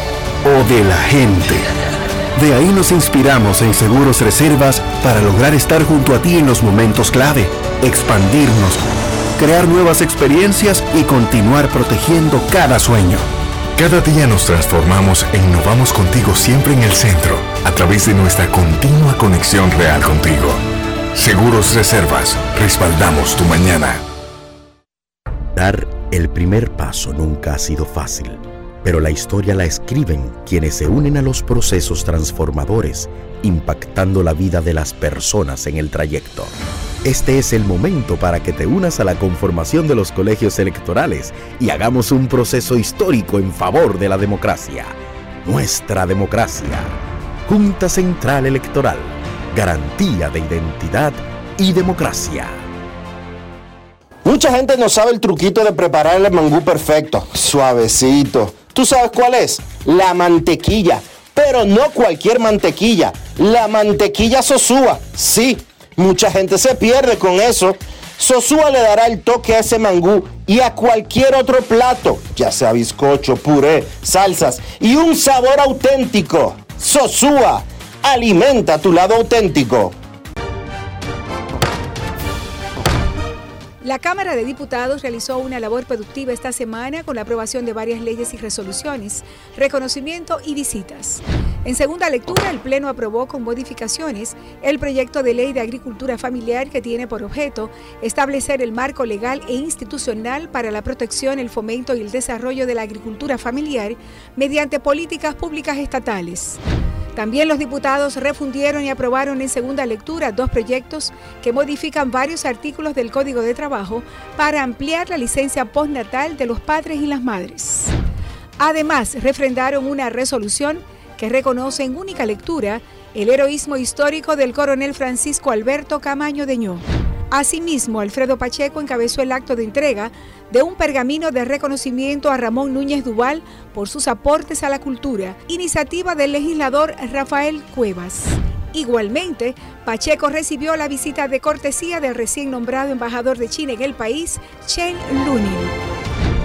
o de la gente. De ahí nos inspiramos en Seguros Reservas para lograr estar junto a ti en los momentos clave, expandirnos, crear nuevas experiencias y continuar protegiendo cada sueño. Cada día nos transformamos e innovamos contigo siempre en el centro, a través de nuestra continua conexión real contigo. Seguros Reservas, respaldamos tu mañana. Dar el primer paso nunca ha sido fácil, pero la historia la escriben quienes se unen a los procesos transformadores, impactando la vida de las personas en el trayecto. Este es el momento para que te unas a la conformación de los colegios electorales y hagamos un proceso histórico en favor de la democracia. Nuestra democracia. Junta Central Electoral. Garantía de identidad y democracia. Mucha gente no sabe el truquito de preparar el mangú perfecto, suavecito. ¿Tú sabes cuál es? La mantequilla. Pero no cualquier mantequilla, la mantequilla Sosúa. Sí, mucha gente se pierde con eso. Sosúa le dará el toque a ese mangú y a cualquier otro plato, ya sea bizcocho, puré, salsas y un sabor auténtico. Sosúa, alimenta tu lado auténtico. La Cámara de Diputados realizó una labor productiva esta semana con la aprobación de varias leyes y resoluciones, reconocimiento y visitas. En segunda lectura, el Pleno aprobó con modificaciones el proyecto de ley de agricultura familiar que tiene por objeto establecer el marco legal e institucional para la protección, el fomento y el desarrollo de la agricultura familiar mediante políticas públicas estatales. También los diputados refundieron y aprobaron en segunda lectura dos proyectos que modifican varios artículos del Código de Trabajo para ampliar la licencia postnatal de los padres y las madres. Además, refrendaron una resolución que reconoce en única lectura el heroísmo histórico del coronel Francisco Alberto Camaño Deñó. Asimismo, Alfredo Pacheco encabezó el acto de entrega de un pergamino de reconocimiento a Ramón Núñez Duval por sus aportes a la cultura, iniciativa del legislador Rafael Cuevas. Igualmente, Pacheco recibió la visita de cortesía del recién nombrado embajador de China en el país, Chen Lunin.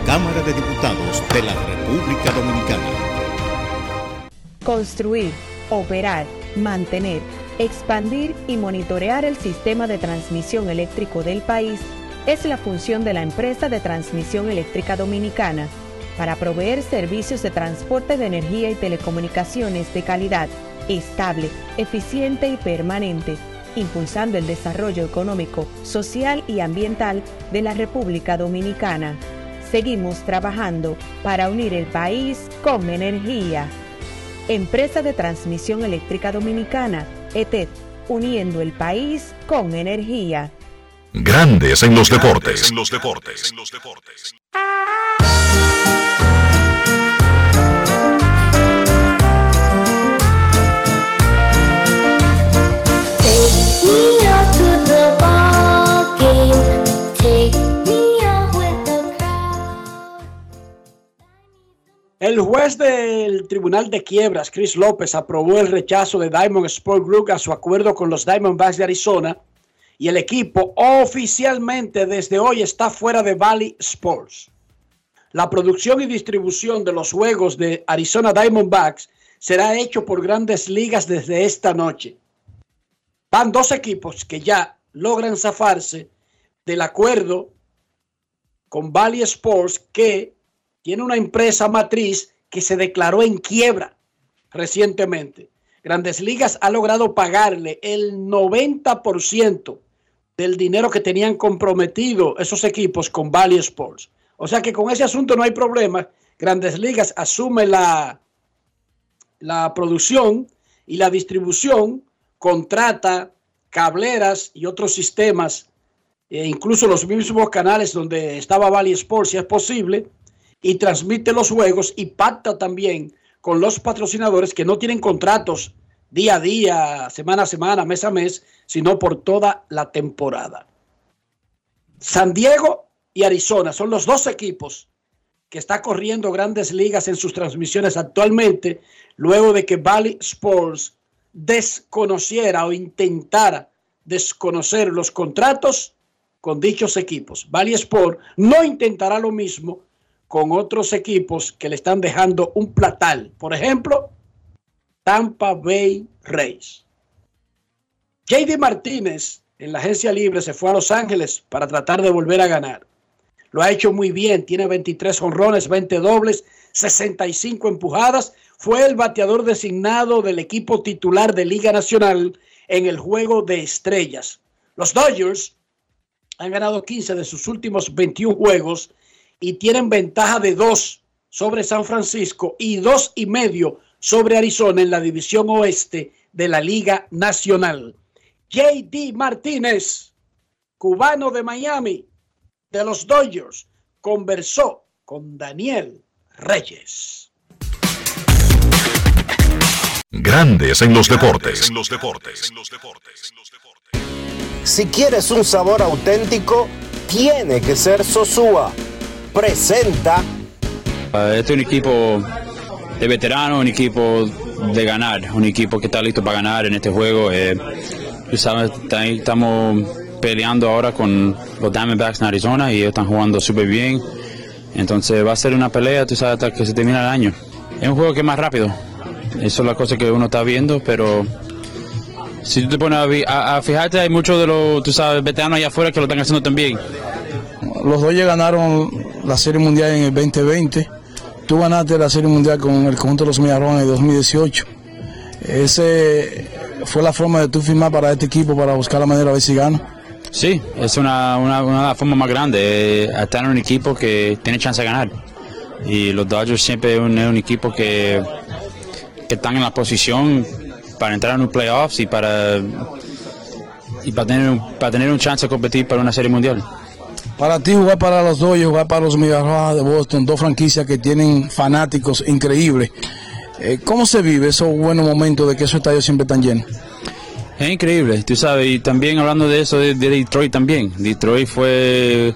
Cámara de Diputados de la República Dominicana. Construir, operar, mantener, expandir y monitorear el sistema de transmisión eléctrico del país es la función de la empresa de transmisión eléctrica dominicana para proveer servicios de transporte de energía y telecomunicaciones de calidad, estable, eficiente y permanente, impulsando el desarrollo económico, social y ambiental de la República Dominicana. Seguimos trabajando para unir el país con energía. Empresa de Transmisión Eléctrica Dominicana, ETED, uniendo el país con energía. Grandes en los deportes. El juez del Tribunal de Quiebras, Chris López, aprobó el rechazo de Diamond Sport Group a su acuerdo con los Diamondbacks de Arizona y el equipo oficialmente desde hoy está fuera de Valley Sports. La producción y distribución de los juegos de Arizona Diamondbacks será hecho por grandes ligas desde esta noche. Van dos equipos que ya logran zafarse del acuerdo con Valley Sports que tiene una empresa matriz que se declaró en quiebra recientemente. Grandes Ligas ha logrado pagarle el 90% del dinero que tenían comprometido esos equipos con Valley Sports. O sea que con ese asunto no hay problema, Grandes Ligas asume la, la producción y la distribución, contrata cableras y otros sistemas, e incluso los mismos canales donde estaba Valley Sports, si es posible, y transmite los juegos y pacta también con los patrocinadores que no tienen contratos día a día, semana a semana, mes a mes, sino por toda la temporada. San Diego y Arizona son los dos equipos que está corriendo grandes ligas en sus transmisiones actualmente, luego de que Valley Sports desconociera o intentara desconocer los contratos con dichos equipos. Valley Sport no intentará lo mismo con otros equipos que le están dejando un platal. Por ejemplo, Tampa Bay Rays. JD Martínez en la agencia libre se fue a Los Ángeles para tratar de volver a ganar. Lo ha hecho muy bien, tiene 23 honrones, 20 dobles, 65 empujadas. Fue el bateador designado del equipo titular de Liga Nacional en el juego de estrellas. Los Dodgers han ganado 15 de sus últimos 21 juegos y tienen ventaja de 2 sobre San Francisco y dos y medio sobre Arizona en la división oeste de la Liga Nacional. JD Martínez, cubano de Miami, de los Dodgers, conversó con Daniel Reyes. Grandes en los deportes. Si quieres un sabor auténtico, tiene que ser Sosúa. Presenta Uh, este es un equipo de veteranos, un equipo de ganar, un equipo que está listo para ganar en este juego. Eh, sabes, estamos peleando ahora con los Diamondbacks en Arizona y ellos están jugando súper bien. Entonces va a ser una pelea, tú sabes, hasta que se termine el año. Es un juego que es más rápido. Eso es la cosa que uno está viendo, pero si tú te pones a- a fijarte, hay muchos de los, tú sabes, veteranos allá afuera que lo están haciendo también. Los Dodgers ganaron la Serie Mundial en el 2020. Tú ganaste la Serie Mundial con el conjunto de los Mediarrojas en el 2018. Ese fue la forma de tú firmar para este equipo para buscar la manera de ver si gana. Sí, es una, una, una forma más grande, eh, estar en un equipo que tiene chance de ganar. Y los Dodgers siempre es un, equipo que, que están en la posición para entrar en un playoffs y para, y para, tener, para tener un chance de competir para una serie mundial. Para ti jugar para los Dodgers, jugar para los Mediarrojas de Boston, dos franquicias que tienen fanáticos increíbles. Eh, ¿Cómo se vive esos buenos momentos de que esos estadios siempre están llenos? Es increíble, tú sabes, y también hablando de eso de, de Detroit también. Detroit fue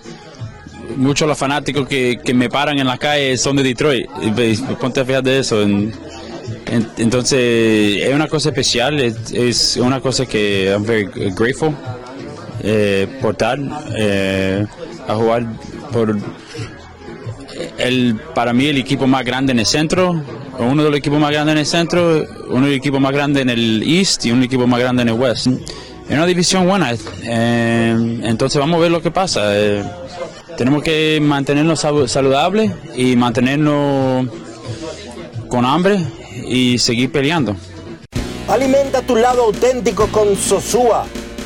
muchos los fanáticos que, me paran en la calle son de Detroit. Pues, Ponte a fijar de eso. En- en- entonces, es una cosa especial, es, es una cosa que I'm very grateful eh, por estar eh, a jugar por el para mí el equipo más grande en el centro, uno de los equipos más grandes en el centro, uno de los equipos más grandes en el East y un equipo más grande en el West. Es una división buena, eh, entonces vamos a ver lo que pasa. tenemos que mantenernos salu- saludables y mantenernos con hambre y seguir peleando. Alimenta tu lado auténtico con Sosúa.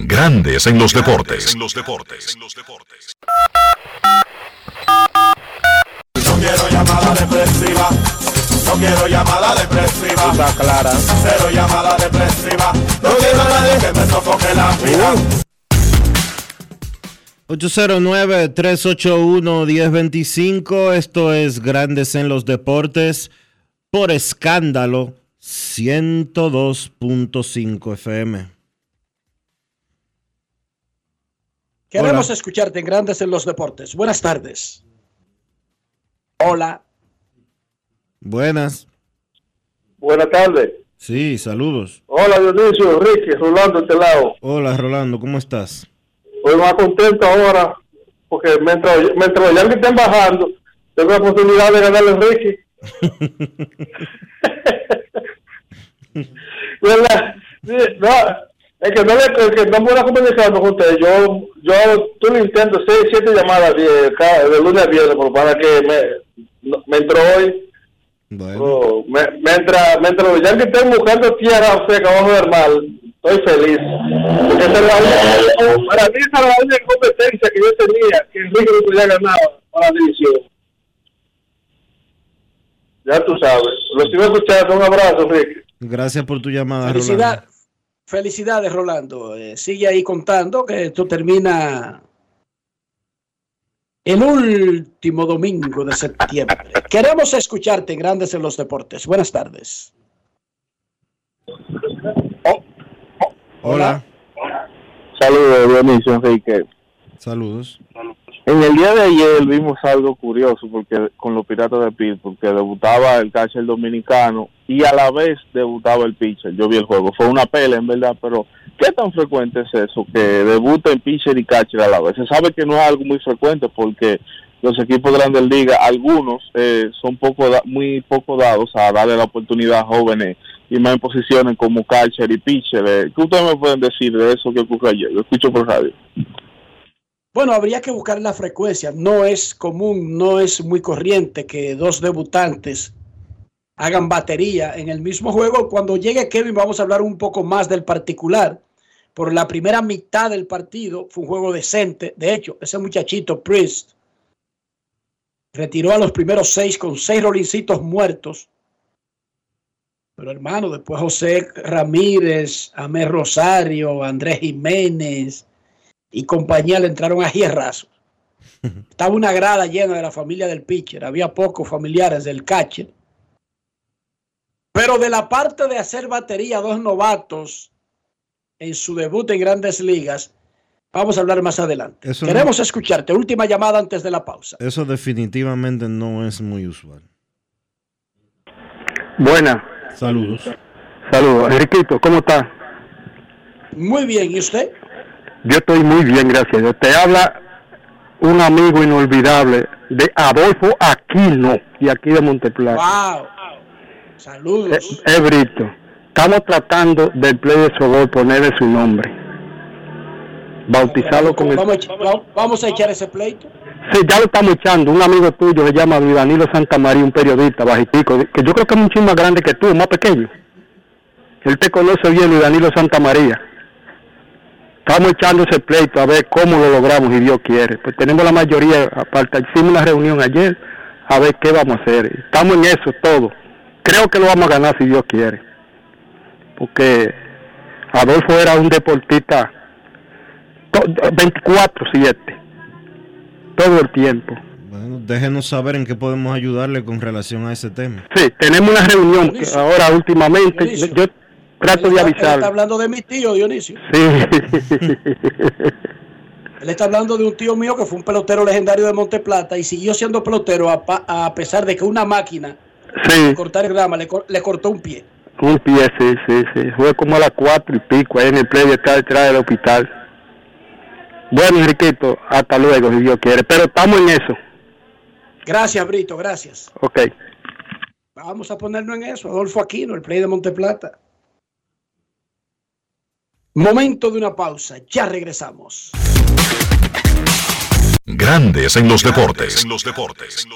Grandes en los deportes. No quiero llamada depresiva. No quiero llamada depresiva. Está clara. Cero llamada depresiva. No quiero a nadie que me sofoque la vida. 809-381-1025. Esto es Grandes en los Deportes por escándalo 102.5 FM. Queremos Hola. escucharte en Grandes en los Deportes. Buenas tardes. Hola. Buenas. Buenas tardes. Sí, saludos. Hola Dionisio, Ricky, Rolando este lado. Hola, Rolando, ¿cómo estás? Estoy más contento ahora porque mientras, mientras los Yankees estén bajando, tengo la posibilidad de ganarle a Ricky ¿Verdad? Sí, No, es que no, le, es que no puedo comunicarme con usted. Yo, yo, tú le intento seis, siete llamadas cada- de lunes a viernes, pero para que me, me entró hoy. Oh, me, mientras, mientras los Yankees estén buscando tierra seca abajo del mar, estoy feliz. Porque esa era la- para mí esa era la única competencia que yo tenía, que Enrique no podía ganar para la división. Ya tú sabes. Lo estoy escuchando. Un abrazo, Enrique. Gracias por tu llamada, Felicidad, Rolando. Felicidades, Rolando. Eh, sigue ahí contando que esto termina el último domingo de septiembre. Queremos escucharte Grandes en los Deportes. Buenas tardes. Hola. Saludos, Dionisio Enrique. Saludos. En el día de ayer vimos algo curioso porque con los Piratas de Pittsburgh, que debutaba el catcher dominicano y a la vez debutaba el pitcher. Yo vi el juego, fue una pelea en verdad, pero ¿qué tan frecuente es eso? Que debuten pitcher y catcher a la vez. Se sabe que no es algo muy frecuente porque los equipos de Grandes Ligas, algunos eh, son poco muy poco dados a darle la oportunidad a jóvenes y más en posiciones como catcher y pitcher. Eh, ¿Qué ustedes me pueden decir de eso que ocurrió ayer? Lo escucho por radio. Bueno, habría que buscar la frecuencia. No es común, no es muy corriente que dos debutantes hagan batería en el mismo juego. Cuando llegue Kevin vamos a hablar un poco más del particular. Por la primera mitad del partido fue un juego decente. De hecho, ese muchachito Priest retiró a los primeros seis con seis rolincitos muertos. Pero hermano, después José Ramírez, Amé Rosario, Andrés Jiménez y compañía le entraron a hierrazos. Estaba una grada llena de la familia del pitcher, había pocos familiares del catcher. Pero de la parte de hacer batería, dos novatos en su debut en grandes ligas, vamos a hablar más adelante. Eso no- Queremos escucharte. Última llamada antes de la pausa. Eso definitivamente no es muy usual. Buena. Saludos. Saludos. Enriquito, ¿cómo estás? Muy bien, ¿y usted? Yo estoy muy bien, gracias. a Dios. Te habla un amigo inolvidable de Adolfo Aquino, y aquí de Monteplata. ¡Wow! Saludos. Es Brito. Estamos tratando del play de Sogol ponerle su nombre. Bautizarlo con el... Vamos a, vamos a echar ese pleito. Sí, ya lo estamos echando. Un amigo tuyo se llama Luis Danilo Santamaría, un periodista bajitico, que yo creo que es mucho más grande que tú, más pequeño. Él te conoce bien, Luis Danilo Santamaría. Estamos echando ese pleito a ver cómo lo logramos, si Dios quiere. Pues tenemos la mayoría, aparte, hicimos una reunión ayer, a ver qué vamos a hacer. Estamos en eso todo. Creo que lo vamos a ganar si Dios quiere. Porque Adolfo era un deportista to- 24-7 todo el tiempo. Bueno, déjenos saber en qué podemos ayudarle con relación a ese tema. Sí, tenemos una reunión que ahora últimamente. Yo trato de Él está avisar. hablando de mi tío, Dionisio. Sí. Él está hablando de un tío mío que fue un pelotero legendario de Monteplata y siguió siendo pelotero a, pa- a pesar de que una máquina Sí, de cortar el grama le, cor- le cortó un pie. un pie, sí, sí, sí. Fue como a las cuatro y pico, ahí en el play de acá detrás del hospital. Bueno, Enriquito, hasta luego, si Dios quiere. Pero estamos en eso, Gracias, Brito, gracias. ok. Vamos a ponernos en eso. Adolfo Aquino, el play de Monteplata. Momento de una pausa. Ya regresamos. Grandes en los deportes. En los deportes.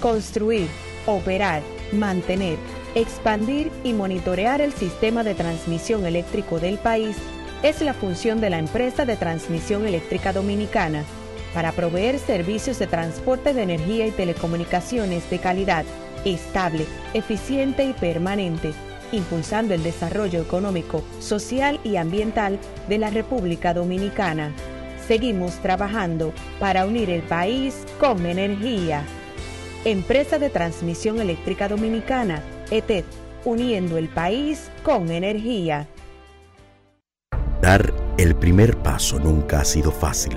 Construir, operar, mantener, expandir y monitorear el sistema de transmisión eléctrico del país es la función de la empresa de transmisión eléctrica dominicana para proveer servicios de transporte de energía y telecomunicaciones de calidad, estable, eficiente y permanente, impulsando el desarrollo económico, social y ambiental de la República Dominicana. Seguimos trabajando para unir el país con energía. Empresa de Transmisión Eléctrica Dominicana, ETED, uniendo el país con energía. Dar el primer paso nunca ha sido fácil,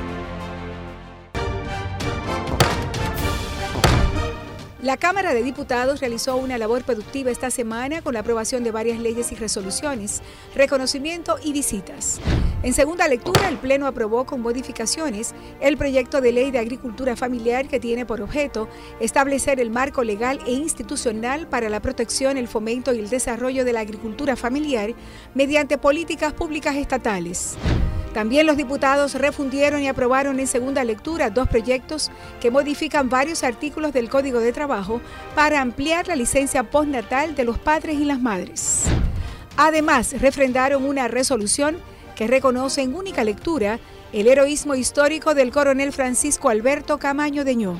La Cámara de Diputados realizó una labor productiva esta semana con la aprobación de varias leyes y resoluciones, reconocimiento y visitas. En segunda lectura, el Pleno aprobó con modificaciones el proyecto de ley de agricultura familiar que tiene por objeto establecer el marco legal e institucional para la protección, el fomento y el desarrollo de la agricultura familiar mediante políticas públicas estatales. También los diputados refundieron y aprobaron en segunda lectura dos proyectos que modifican varios artículos del Código de Trabajo para ampliar la licencia postnatal de los padres y las madres. Además, refrendaron una resolución que reconoce en única lectura el heroísmo histórico del coronel Francisco Alberto Camaño Deñó.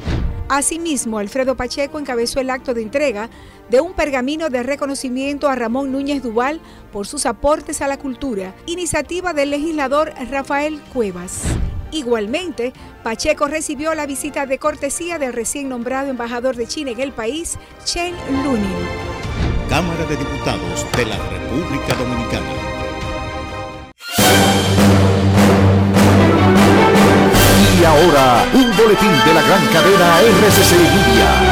Asimismo, Alfredo Pacheco encabezó el acto de entrega de un pergamino de reconocimiento a Ramón Núñez Duval por sus aportes a la cultura, iniciativa del legislador Rafael Cuevas. Igualmente, Pacheco recibió la visita de cortesía del recién nombrado embajador de China en el país, Chen Lunin. Cámara de Diputados de la República Dominicana. Y ahora, un boletín de la gran cadena RCC Media.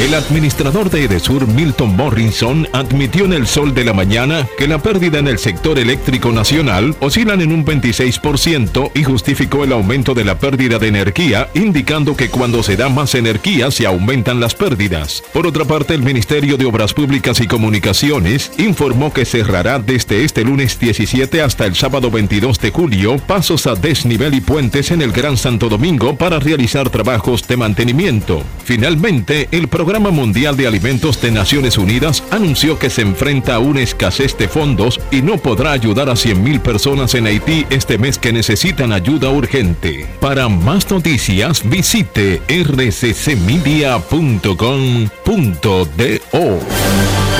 El administrador de Edesur, Milton Morrison, admitió en el sol de la mañana que la pérdida en el sector eléctrico nacional oscilan en un 26% y justificó el aumento de la pérdida de energía, indicando que cuando se da más energía se aumentan las pérdidas. Por otra parte, el Ministerio de Obras Públicas y Comunicaciones informó que cerrará desde este lunes 17 hasta el sábado 22 de julio pasos a desnivel y puentes en el Gran Santo Domingo para realizar trabajos de mantenimiento. Finalmente, el Programa Mundial de Alimentos de Naciones Unidas anunció que se enfrenta a una escasez de fondos y no podrá ayudar a 100.000 personas en Haití este mes que necesitan ayuda urgente. Para más noticias, visite rccmedia.com.do.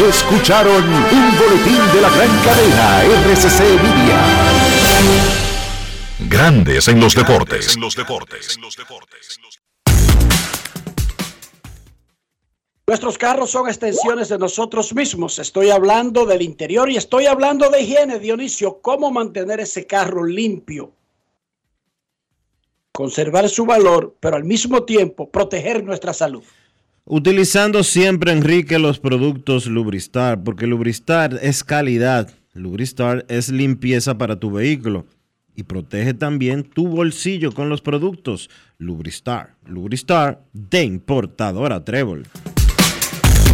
Escucharon un boletín de la gran cadena RCC Media. Grandes en los deportes. Nuestros carros son extensiones de nosotros mismos. Estoy hablando del interior y estoy hablando de higiene, Dionisio. ¿Cómo mantener ese carro limpio? Conservar su valor, pero al mismo tiempo proteger nuestra salud. Utilizando siempre, Enrique, los productos Lubristar, porque Lubristar es calidad. Lubristar es limpieza para tu vehículo y protege también tu bolsillo con los productos Lubristar. Lubristar de importadora Trébol.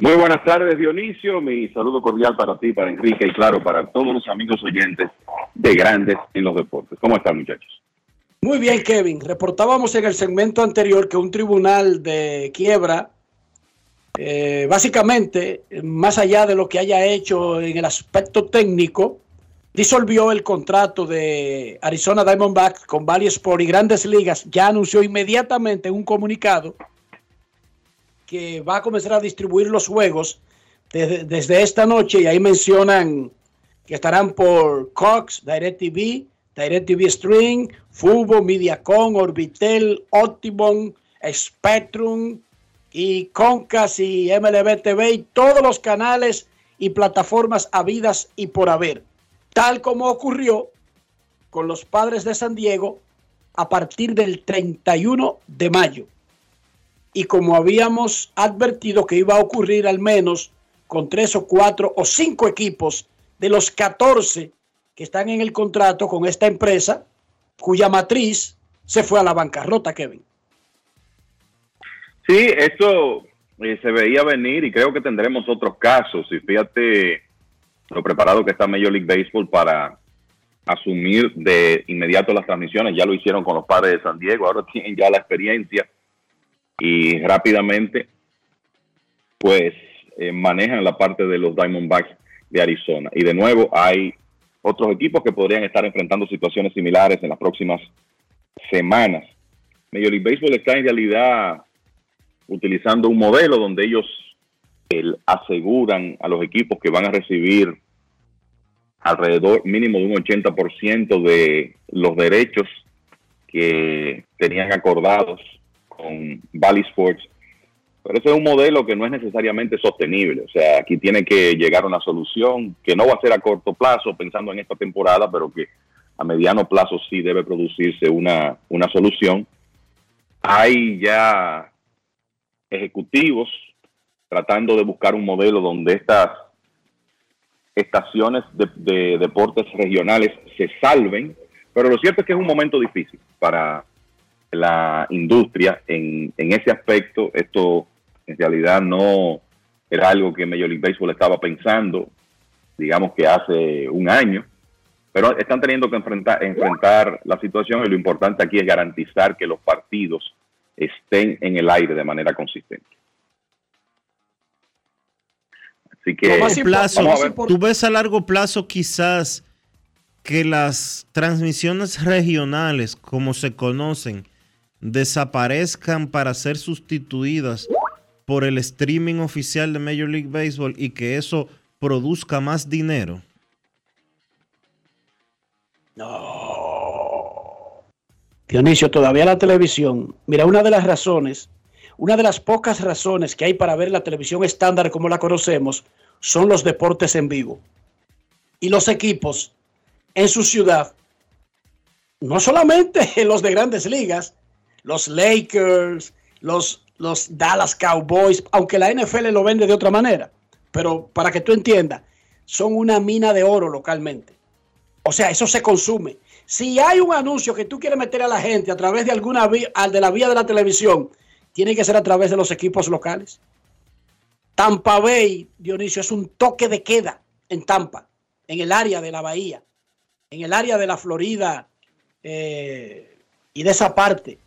Muy buenas tardes, Dionisio. Mi saludo cordial para ti, para Enrique y claro, para todos los amigos oyentes de Grandes en los Deportes. ¿Cómo están, muchachos? Muy bien, Kevin. Reportábamos en el segmento anterior que un tribunal de quiebra, eh, básicamente, más allá de lo que haya hecho en el aspecto técnico, disolvió el contrato de Arizona Diamondbacks con Valley Sport y Grandes Ligas. Ya anunció inmediatamente un comunicado que va a comenzar a distribuir los juegos desde, desde esta noche y ahí mencionan que estarán por Cox, DirecTV, DirecTV String, Fubo, Mediacom, Orbitel, Optimum, Spectrum y Concas y MLB TV y todos los canales y plataformas habidas y por haber, tal como ocurrió con los padres de San Diego a partir del 31 de mayo y como habíamos advertido que iba a ocurrir al menos con tres o cuatro o cinco equipos de los 14 que están en el contrato con esta empresa, cuya matriz se fue a la bancarrota, Kevin. Sí, eso eh, se veía venir y creo que tendremos otros casos. Y fíjate lo preparado que está Major League Baseball para asumir de inmediato las transmisiones. Ya lo hicieron con los padres de San Diego, ahora tienen ya la experiencia y rápidamente pues eh, manejan la parte de los Diamondbacks de Arizona. Y de nuevo hay otros equipos que podrían estar enfrentando situaciones similares en las próximas semanas. Major League Baseball está en realidad utilizando un modelo donde ellos el, aseguran a los equipos que van a recibir alrededor mínimo de un 80% de los derechos que tenían acordados con Sports. Pero ese es un modelo que no es necesariamente sostenible. O sea, aquí tiene que llegar una solución que no va a ser a corto plazo, pensando en esta temporada, pero que a mediano plazo sí debe producirse una, una solución. Hay ya ejecutivos tratando de buscar un modelo donde estas estaciones de deportes regionales se salven, pero lo cierto es que es un momento difícil para la industria en, en ese aspecto. Esto en realidad no era algo que Major League Baseball estaba pensando, digamos que hace un año, pero están teniendo que enfrentar, enfrentar la situación y lo importante aquí es garantizar que los partidos estén en el aire de manera consistente. Así que largo plazo, vamos a ver. tú ves a largo plazo quizás que las transmisiones regionales, como se conocen, desaparezcan para ser sustituidas por el streaming oficial de Major League Baseball y que eso produzca más dinero. Dionisio, todavía la televisión, mira, una de las razones, una de las pocas razones que hay para ver la televisión estándar como la conocemos son los deportes en vivo. Y los equipos en su ciudad, no solamente los de grandes ligas, los Lakers, los, los Dallas Cowboys, aunque la NFL lo vende de otra manera, pero para que tú entiendas, son una mina de oro localmente. O sea, eso se consume. Si hay un anuncio que tú quieres meter a la gente a través de alguna vía, de la vía de la televisión, tiene que ser a través de los equipos locales. Tampa Bay, Dionisio, es un toque de queda en Tampa, en el área de la bahía, en el área de la Florida eh, y de esa parte.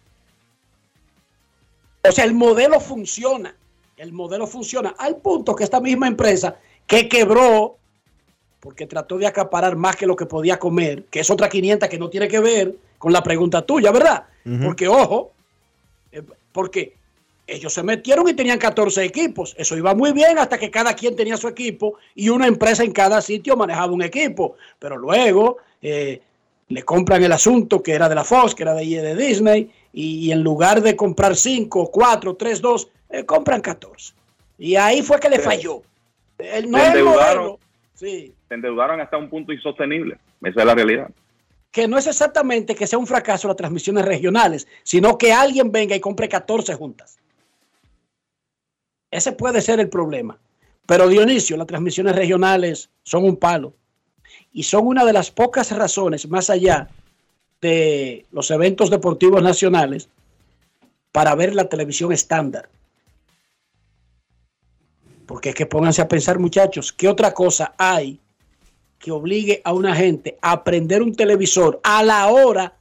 O sea, el modelo funciona. El modelo funciona al punto que esta misma empresa que quebró porque trató de acaparar más que lo que podía comer, que es otra 500 que no tiene que ver con la pregunta tuya, ¿verdad? Porque, ojo, eh, porque ellos se metieron y tenían 14 equipos. Eso iba muy bien hasta que cada quien tenía su equipo y una empresa en cada sitio manejaba un equipo. Pero luego eh, le compran el asunto que era de la Fox, que era de, de Disney, y, en lugar de comprar 5, 4, 3, 2, eh, compran 14. Y ahí fue que le falló. El, no Se endeudaron. modelo, sí, Se endeudaron hasta un punto insostenible. Esa es la realidad. que no es exactamente que sea un fracaso las transmisiones regionales, sino que alguien venga y compre 14 juntas. Ese puede ser el problema. Pero Dionisio, las transmisiones regionales son un palo. Y son una de las pocas razones, más allá de los eventos deportivos nacionales, para ver la televisión estándar. Porque es que pónganse a pensar, muchachos, ¿qué otra cosa hay que obligue a una gente a prender un televisor a la hora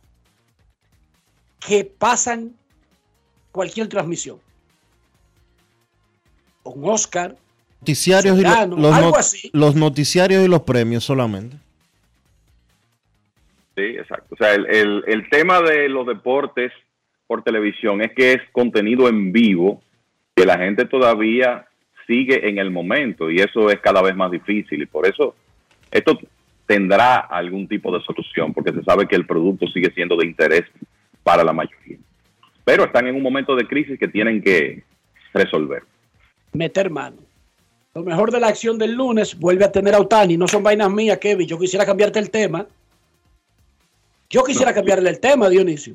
que pasan cualquier transmisión? Un Oscar, Noticiarios y lo- Serrano, los, algo not- así. los noticiarios y los premios solamente. Sí, exacto. O sea, el, el- el tema de los deportes por televisión es que es contenido en vivo, que la gente todavía sigue en el momento y eso es cada vez más difícil y por eso esto tendrá algún tipo de solución porque se sabe que el producto sigue siendo de interés para la mayoría. Pero están en un momento de crisis que tienen que resolver. meter mano. Lo mejor de la acción del lunes vuelve a tener a Otani. No son vainas mías, Kevin. Yo quisiera cambiarte el tema. Yo quisiera cambiarle el tema, Dionisio.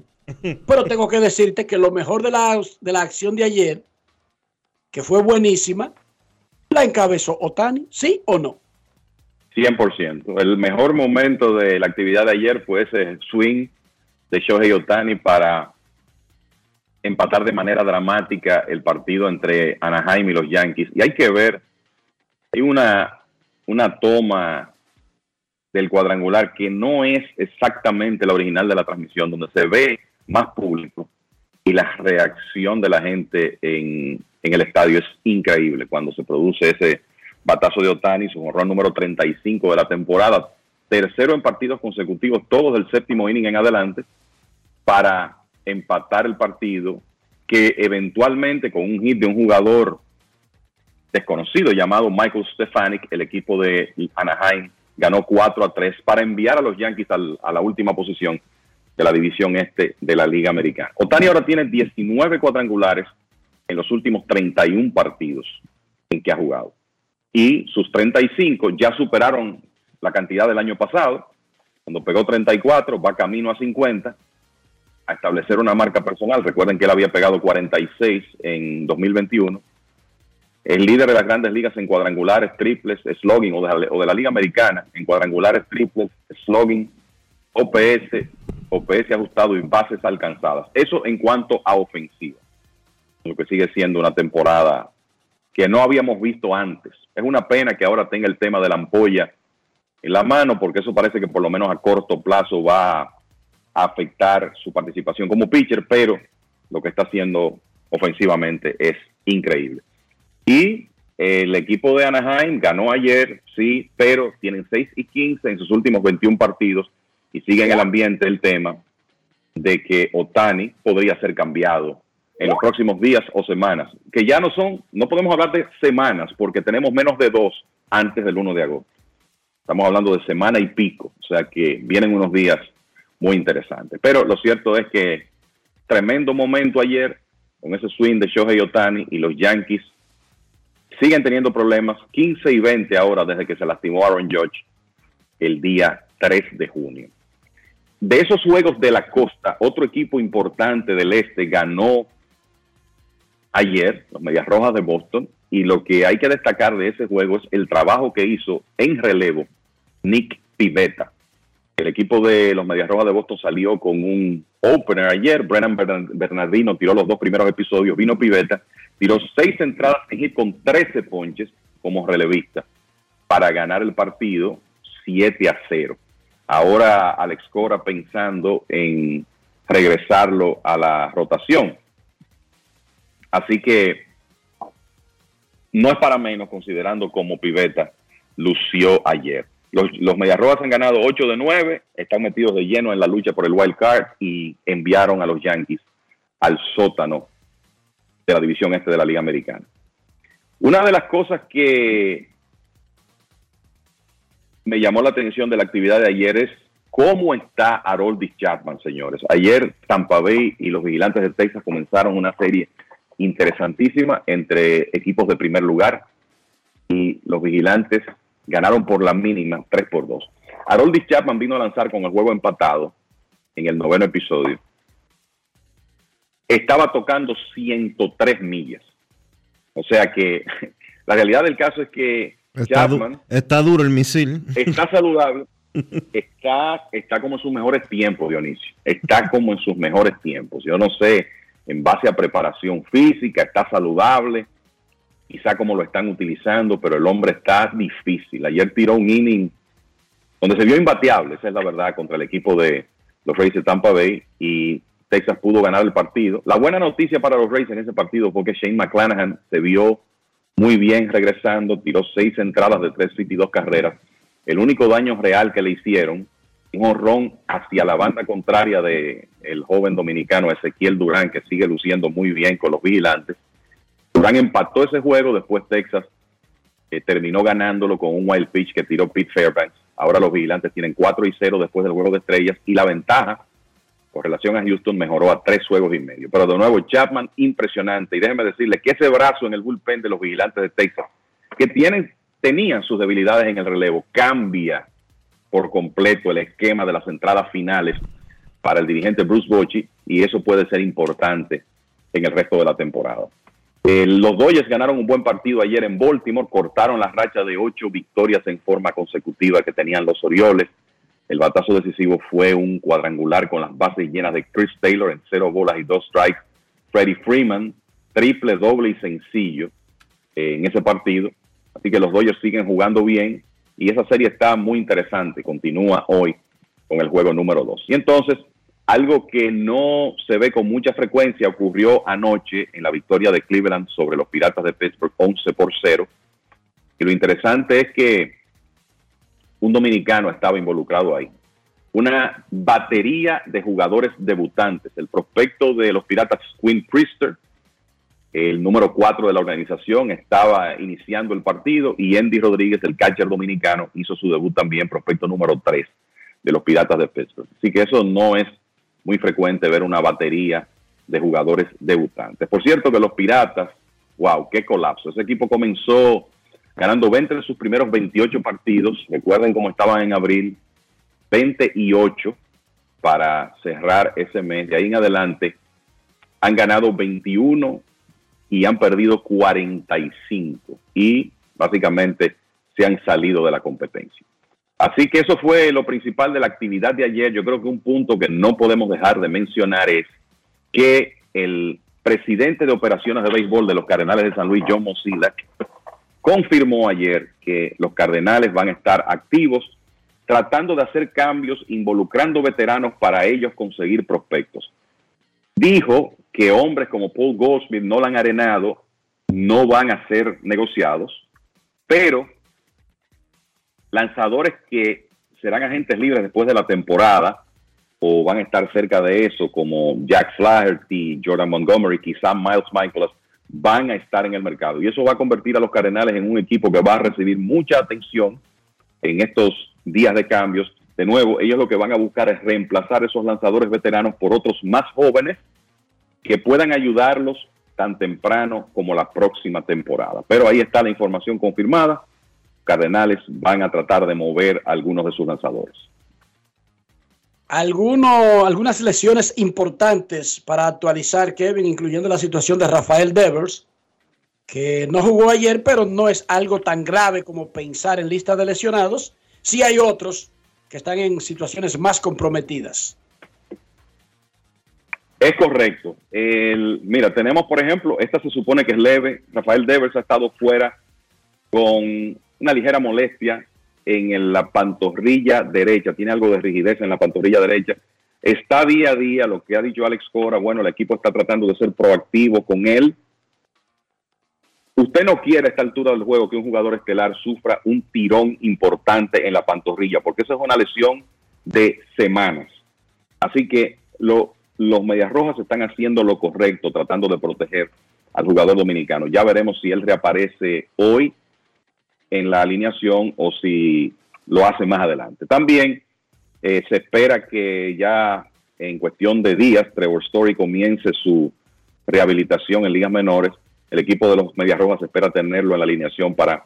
Pero tengo que decirte que lo mejor de la, de la acción de ayer, que fue buenísima, la encabezó Otani, ¿sí o no? 100%. El mejor momento de la actividad de ayer fue ese swing de Shohei Otani para empatar de manera dramática el partido entre Anaheim y los Yankees. Y hay que ver, hay una, una toma del cuadrangular que no es exactamente la original de la transmisión, donde se ve más público y la reacción de la gente en, en el estadio es increíble cuando se produce ese batazo de Otani, su honrón número 35 de la temporada. tercero en partidos consecutivos, todos del séptimo inning en adelante, para empatar el partido, que eventualmente con un hit de un jugador desconocido llamado Michael Stefanik, el equipo de Anaheim ganó 4 a 3 para enviar a los Yankees a la última posición de la división este de la Liga Americana. Otani ahora tiene 19 cuadrangulares en los últimos 31 partidos en que ha jugado. Y sus 35 ya superaron la cantidad del año pasado. Cuando pegó 34, va camino a 50 a establecer una marca personal. Recuerden que él había pegado 46 en 2021. El líder de las grandes ligas en cuadrangulares, triples, slogging o de, la- Liga Americana en cuadrangulares, triples, slogging, OPS, OPS ajustado y bases alcanzadas. Eso en cuanto a ofensiva. Lo que sigue siendo una temporada que no habíamos visto antes. Es una pena que ahora tenga el tema de la ampolla en la mano, porque eso parece que por lo menos a corto plazo va a afectar su participación como pitcher, pero lo que está haciendo ofensivamente es increíble. Y el equipo de Anaheim ganó ayer, sí, pero tienen 6 y 15 en sus últimos 21 partidos y sigue en el ambiente el tema de que Otani podría ser cambiado en los próximos días o semanas, que ya no son, no podemos hablar de semanas porque tenemos menos de dos antes del 1 de agosto. Estamos hablando de semana y pico, o sea que vienen unos días muy interesantes. Pero lo cierto es que tremendo momento ayer con ese swing de Shohei Otani y los Yankees siguen teniendo problemas 15 y 20 ahora desde que se lastimó Aaron Judge el día 3 de junio. De esos juegos de la costa, otro equipo importante del este ganó ayer, los Medias Rojas de Boston, y lo que hay que destacar de ese juego es el trabajo que hizo en relevo Nick Pivetta. El equipo de los Medias Rojas de Boston salió con un opener ayer. Brennan Bern- Bernardino tiró los dos primeros episodios. Vino Pivetta, tiró seis entradas en con 13 ponches como relevista para ganar el partido 7 a 0. Ahora Alex Cora pensando en regresarlo a la rotación. Así que no es para menos considerando como Pivetta lució ayer. Los, los Mediarrojas han ganado 8 de 9, están metidos de lleno en la lucha por el wild card y enviaron a los Yankees al sótano de la división este de la Liga Americana. Una de las cosas que me llamó la atención de la actividad de ayer es cómo está Haroldis Chapman, señores. Ayer Tampa Bay y los vigilantes de Texas comenzaron una serie interesantísima entre equipos de primer lugar y los vigilantes ganaron por la mínima 3 por 2. Haroldis Chapman vino a lanzar con el juego empatado en el noveno episodio. Estaba tocando 103 millas. O sea que la realidad del caso es que Está, du- Chapman está duro el misil. está saludable, está, está como en sus mejores tiempos, Dionisio. Está como en sus mejores tiempos. Yo no sé, en base a preparación física, está saludable, quizá como lo están utilizando, pero el hombre está difícil. Ayer tiró un inning donde se vio imbateable, esa es la verdad, contra el equipo de los Rays de Tampa Bay y Texas pudo ganar el partido. La buena noticia para los Rays en ese partido fue que Shane McClanahan se vio muy bien regresando, tiró seis entradas de tres y dos carreras. El único daño real que le hicieron, un honrón hacia la banda contraria de el joven dominicano Ezequiel Durán, que sigue luciendo muy bien con los vigilantes. Durán empató ese juego, después Texas eh, terminó ganándolo con un wild pitch que tiró Pete Fairbanks. Ahora los vigilantes tienen 4 y 0 después del juego de estrellas y la ventaja relación a Houston mejoró a tres juegos y medio. Pero de nuevo, Chapman impresionante. Y déjeme decirle que ese brazo en el bullpen de los vigilantes de Texas, que tienen, tenían sus debilidades en el relevo, cambia por completo el esquema de las entradas finales para el dirigente Bruce Bochy y eso puede ser importante en el resto de la temporada. Eh, los Dodgers ganaron un buen partido ayer en Baltimore, cortaron la racha de ocho victorias en forma consecutiva que tenían los Orioles. El batazo decisivo fue un cuadrangular con las bases llenas de Chris Taylor en cero bolas y dos strikes. Freddie Freeman, triple, doble y sencillo eh, en ese partido. Así que los Dodgers siguen jugando bien y esa serie está muy interesante. Continúa hoy con el juego número 2. Y entonces, algo que no se ve con mucha frecuencia ocurrió anoche en la victoria de Cleveland sobre los Piratas de Pittsburgh 11 por 0. Y lo interesante es que un dominicano estaba involucrado ahí. Una batería de jugadores debutantes. El prospecto de los Piratas, Quinn Priester, el número 4 de la organización, estaba iniciando el partido y Andy Rodríguez, el catcher dominicano, hizo su debut también, prospecto número 3 de los Piratas de Pittsburgh. Así que eso no es muy frecuente ver una batería de jugadores debutantes. Por cierto que los Piratas, wow, qué colapso. Ese equipo comenzó ganando 20 de sus primeros 28 partidos. Recuerden cómo estaban en abril, 28 para cerrar ese mes. De ahí en adelante han ganado 21 y han perdido 45 y básicamente se han salido de la competencia. Así que eso fue lo principal de la actividad de ayer. Yo creo que un punto que no podemos dejar de mencionar es que el presidente de operaciones de béisbol de los Cardenales de San Luis, John Mozilla, confirmó ayer que los Cardenales van a estar activos tratando de hacer cambios involucrando veteranos para ellos conseguir prospectos. Dijo que hombres como Paul Goldsmith, Nolan Arenado, no van a ser negociados, pero lanzadores que serán agentes libres después de la temporada o van a estar cerca de eso, como Jack Flaherty, Jordan Montgomery, quizá Miles Michaelis, van a estar en el mercado. Y eso va a convertir a los Cardenales en un equipo que va a recibir mucha atención en estos días de cambios. De nuevo, ellos lo que van a buscar es reemplazar esos lanzadores veteranos por otros más jóvenes que puedan ayudarlos tan temprano como la próxima temporada. Pero ahí está la información confirmada. Cardenales van a tratar de mover algunos de sus lanzadores. Alguno, algunas lesiones importantes para actualizar, Kevin, incluyendo la situación de Rafael Devers, que no jugó ayer, pero no es algo tan grave como pensar en lista de lesionados. Sí hay otros que están en situaciones más comprometidas. Es correcto. Mira, tenemos, por ejemplo, esta se supone que es leve. Rafael Devers ha estado fuera con una ligera molestia en la pantorrilla derecha, tiene algo de rigidez en la pantorrilla derecha. Está día a día, lo que ha dicho Alex Cora, bueno, el equipo está tratando de ser proactivo con él. Usted no quiere a esta altura del juego que un jugador estelar sufra un tirón importante en la pantorrilla, porque esa es una lesión de semanas. Así que lo, los Medias Rojas están haciendo lo correcto, tratando de proteger al jugador dominicano. Ya veremos si él reaparece hoy en la alineación o si lo hace más adelante. También eh, se espera que ya en cuestión de días Trevor Story comience su rehabilitación en ligas menores. El equipo de los Medias Rojas espera tenerlo en la alineación para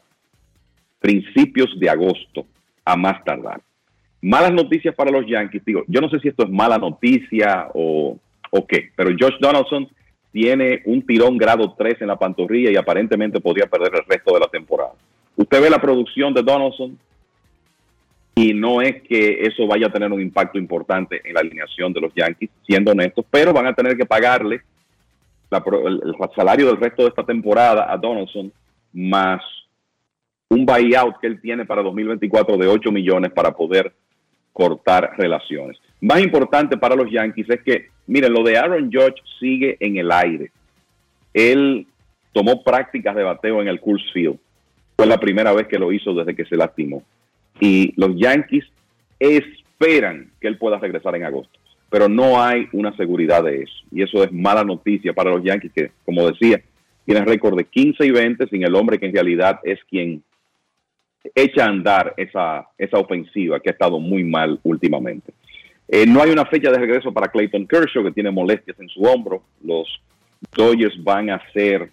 principios de agosto a más tardar. Malas noticias para los Yankees. Digo, yo no sé si esto es mala noticia o, o qué, pero Josh Donaldson tiene un tirón grado 3 en la pantorrilla y aparentemente podría perder el resto de la temporada. Usted ve la producción de Donaldson y no es que eso vaya a tener un impacto importante en la alineación de los Yankees, siendo honestos, pero van a tener que pagarle el, salario del resto de esta temporada a Donaldson más un buyout que él tiene para 2024 de 8 millones para poder cortar relaciones. Más importante para los Yankees es que, miren, lo de Aaron Judge sigue en el aire. Él tomó prácticas de bateo en el Coors Field fue la primera vez que lo hizo desde que se lastimó. Y los Yankees esperan que él pueda regresar en agosto, pero no hay una seguridad de eso. Y eso es mala noticia para los Yankees que, como decía, tienen récord de 15 y 20 sin el hombre que en realidad es quien echa a andar esa, esa ofensiva que ha estado muy mal últimamente. Eh, no hay una fecha de regreso para Clayton Kershaw, que tiene molestias en su hombro. Los Dodgers van a ser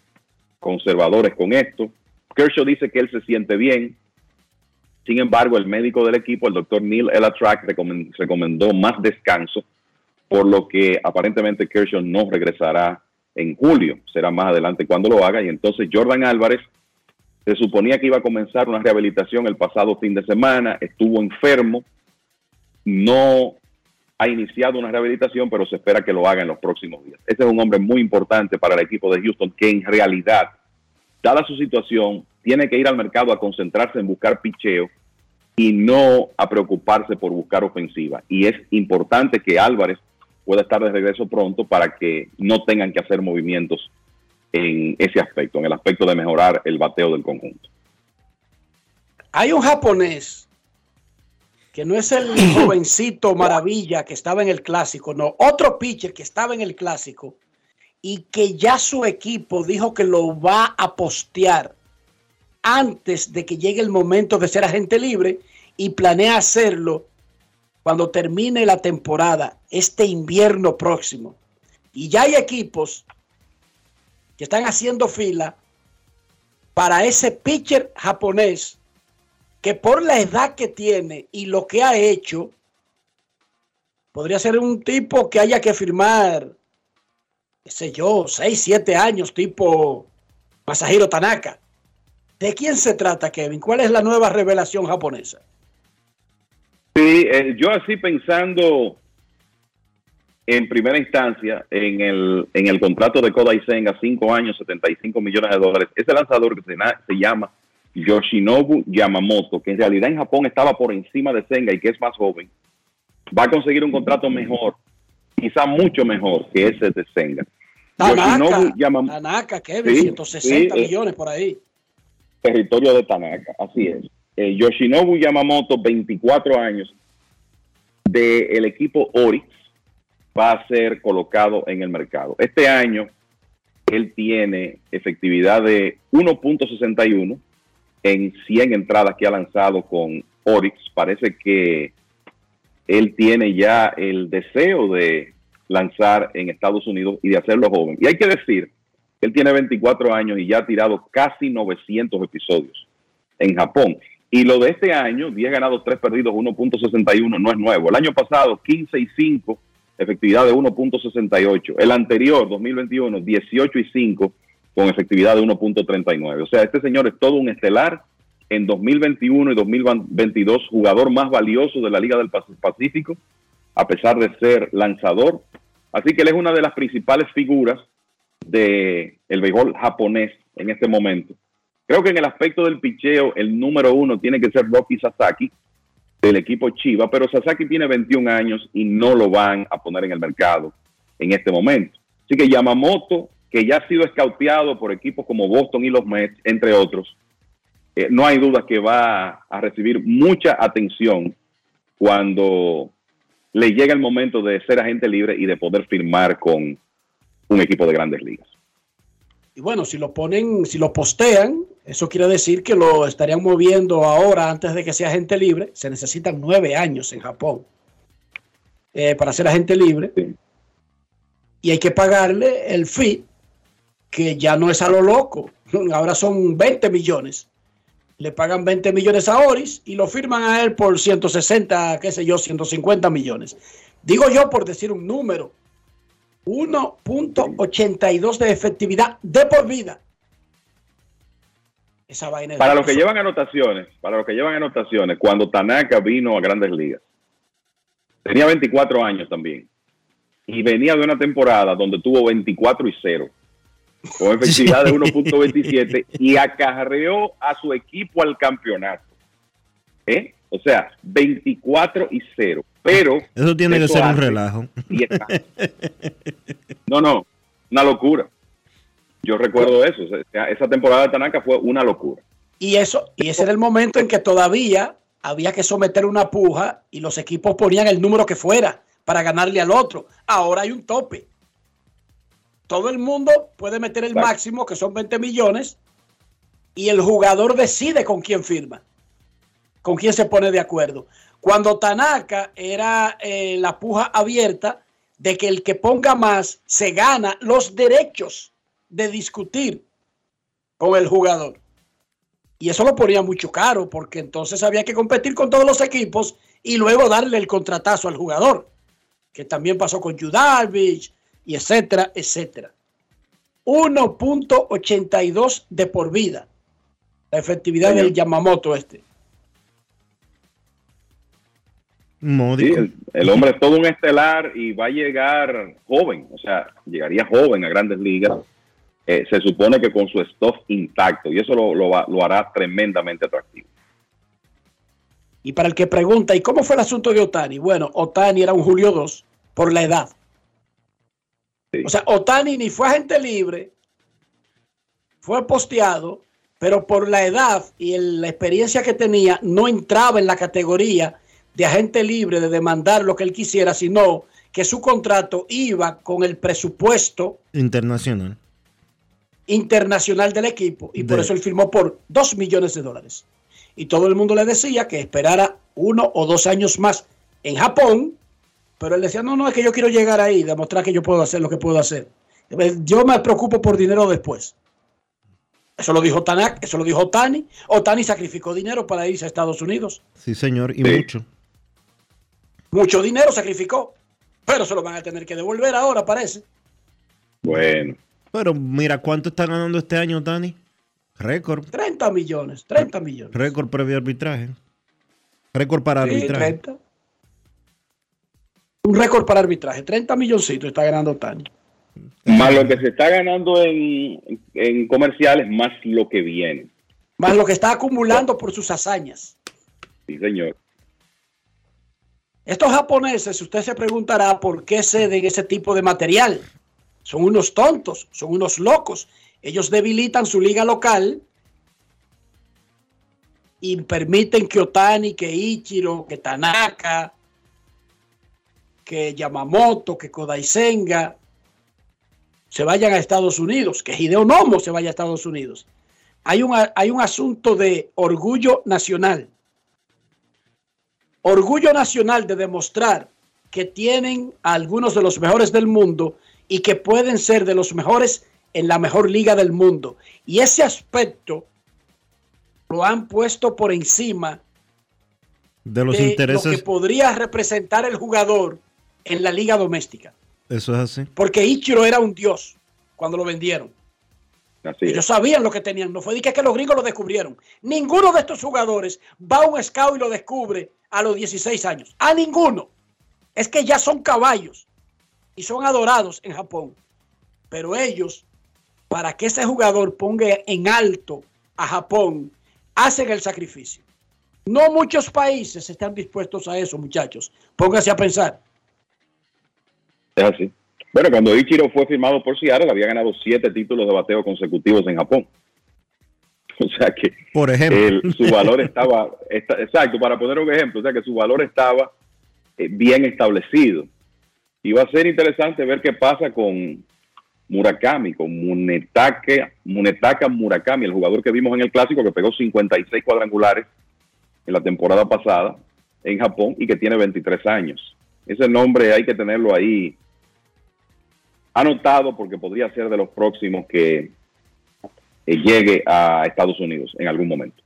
conservadores con esto. Kershaw dice que él se siente bien. Sin embargo, el médico del equipo, el doctor Neil Elatrack, recomendó más descanso, por lo que aparentemente Kershaw no regresará en julio. Será más adelante cuando lo haga. Y entonces Jordan Álvarez se suponía que iba a comenzar una rehabilitación el pasado fin de semana. Estuvo enfermo. No ha iniciado una rehabilitación, pero se espera que lo haga en los próximos días. Este es un hombre muy importante para el equipo de Houston, que en realidad dada su situación, tiene que ir al mercado a concentrarse en buscar picheo y no a preocuparse por buscar ofensiva. Y es importante que Álvarez pueda estar de regreso pronto para que no tengan que hacer movimientos en ese aspecto, en el aspecto de mejorar el bateo del conjunto. Hay un japonés que no es el jovencito maravilla que estaba en el clásico, no, otro pitcher que estaba en el clásico y que ya su equipo dijo que lo va a postear antes de que llegue el momento de ser agente libre y planea hacerlo cuando termine la temporada, este invierno próximo. Y ya hay equipos que están haciendo fila para ese pitcher japonés que por la edad que tiene y lo que ha hecho, podría ser un tipo que haya que firmar, qué sé yo, 6, 7 años, tipo Masahiro Tanaka. ¿De quién se trata, Kevin? ¿Cuál es la nueva revelación japonesa? Sí, eh, yo así pensando en primera instancia en el, en el contrato de Kodai Senga, 5 años, 75 millones de dólares. Ese lanzador que se, se llama Yoshinobu Yamamoto, que en realidad en Japón estaba por encima de Senga y que es más joven, va a conseguir un contrato mejor, quizá mucho mejor que ese de Senga. Tanaka, Yamamoto, Tanaka, Kevin, Sí, 160 sí, eh. millones por ahí. territorio de Tanaka, así es. Eh, Yoshinobu Yamamoto, 24 años, del equipo Orix, va a ser colocado en el mercado. Este año, él tiene efectividad de 1.61 en 100 entradas que ha lanzado con Orix. Parece que él tiene ya el deseo de lanzar en Estados Unidos y de hacerlo joven. Y hay que decir, que él tiene 24 años y ya ha tirado casi 900 episodios en Japón. Y lo de este año, 10 ganados, 3 perdidos, 1.61, no es nuevo. El año pasado, 15 y 5, efectividad de 1.68. El anterior, 2021, 18 y 5, con efectividad de 1.39. O sea, este señor es todo un estelar. En 2021 y 2022, jugador más valioso de la Liga del Pac- Pacífico, a pesar de ser lanzador. Así que él es una de las principales figuras del el béisbol japonés en este momento. Creo que en el aspecto del picheo, el número uno tiene que ser Rocky Sasaki del equipo Chiva, pero Sasaki tiene 21 años y no lo van a poner en el mercado en este momento. Así que Yamamoto, que ya ha sido escauteado por equipos como Boston y los Mets, entre otros, eh, no hay duda que va a recibir mucha atención cuando le llegue el momento de ser agente libre y de poder firmar con un equipo de grandes ligas. Y bueno, si lo ponen, si lo postean, eso quiere decir que lo estarían moviendo ahora antes de que sea agente libre. Se necesitan nueve años en Japón eh, para ser agente libre. Y hay que pagarle el fee, que ya no es a lo loco. Ahora son 20 millones. Le pagan 20 millones a Oris y lo firman a él por 160, qué sé yo, 150 millones. Digo yo por decir un número. 1.82 de efectividad de por vida. Esa vaina Para los que llevan anotaciones, para los que llevan anotaciones, cuando Tanaka vino a Grandes Ligas, tenía 24 años también. Y venía de una temporada donde tuvo 24 y 0, con efectividad de 1.27 y acarreó a su equipo al campeonato. ¿Eh? O sea, 24 y 0. Pero. Eso tiene que ser un relajo. 10 años. No, no, una locura. Yo recuerdo eso. o sea, esa temporada de Tanaka fue una locura. Y eso, y ese era el momento en que todavía había que someter una puja y los equipos ponían el número que fuera para ganarle al otro. Ahora hay un tope. Todo el mundo puede meter el máximo, que son 20 millones, y el jugador decide con quién firma, con quién se pone de acuerdo. Cuando Tanaka era eh, la puja abierta de que el que ponga más se gana los derechos de discutir con el jugador. Y eso lo ponía mucho caro, porque entonces había que competir con todos los equipos y luego darle el contratazo al jugador, que también pasó con Judarvich y etcétera, etcétera. 1.82 de por vida. La efectividad del Yamamoto este. Sí, el, el hombre es todo un estelar y va a llegar joven, o sea, llegaría joven a grandes ligas. Eh, se supone que con su stuff intacto y eso lo, lo va- lo hará tremendamente atractivo. Y para el que pregunta, ¿y cómo fue el asunto de Otani? Bueno, Otani era un Julio 2 por la edad. O sea, Otani ni fue agente libre, fue posteado, pero por la edad y el- la experiencia que tenía, no entraba en la categoría de agente libre de demandar lo que él quisiera, sino que su contrato iba con el presupuesto Internacional. internacional del equipo y por eso él firmó por 2 millones de dólares. Y todo el mundo le decía que esperara uno o dos años más en Japón, pero él decía, no, no, es que yo quiero llegar ahí, demostrar que yo puedo hacer lo que puedo hacer. Yo me preocupo por dinero después. Eso lo dijo Tanak, eso lo dijo Tani. Otani sacrificó dinero para irse a Estados Unidos. Sí, señor, y Sí. mucho. Mucho dinero sacrificó, pero se lo van a tener que devolver ahora, parece. Bueno, Pero mira, ¿cuánto está ganando este año, Tani? Récord. 30 millones, 30 millones. Récord previo arbitraje. Récord para Sí, arbitraje. 30. Un récord para arbitraje, 30 milloncitos está ganando Tani. más lo que se está ganando en, en comerciales, más lo que viene. Más lo que está acumulando por sus hazañas. Sí, señor. Estos japoneses, usted se preguntará por qué ceden ese tipo de material. Son unos tontos, son unos locos. Ellos debilitan su liga local y permiten que Otani, que Ichiro, que Tanaka, que Yamamoto, que Kodai Senga se vayan a Estados Unidos, que Hideo Nomo se vaya a Estados Unidos. Hay un, hay un asunto de orgullo nacional orgullo nacional de demostrar que tienen a algunos de los mejores del mundo y que pueden ser de los mejores en la mejor liga del mundo. Y ese aspecto lo han puesto por encima De los de lo intereses. que podría representar el jugador en la liga doméstica. Eso es así. Porque Ichiro era un dios cuando lo vendieron. Así Ellos sabían lo que tenían. No fue de que, que los gringos lo descubrieron. Ninguno de estos jugadores va a un scout y lo descubre a los 16 años. A ninguno. Es que ya son caballos y son adorados en Japón. Pero ellos, para que ese jugador ponga en alto a Japón, hacen el sacrificio. No muchos países están dispuestos a eso, muchachos. Pónganse a pensar. Es así. Bueno, cuando Ichiro fue firmado por Seattle, había ganado siete títulos de bateo consecutivos en Japón. O sea que Por ejemplo. el- su valor estaba, esta- exacto, para poner un ejemplo, o sea que su valor estaba eh, bien establecido. Y va a ser interesante ver qué pasa con Murakami, con Munetaka, Munetaka Murakami, el jugador que vimos en el clásico que pegó 56 cuadrangulares en la temporada pasada en Japón y que tiene 23 años. Ese nombre hay que tenerlo ahí anotado porque podría ser de los próximos que eh, llegue a Estados Unidos en algún momento.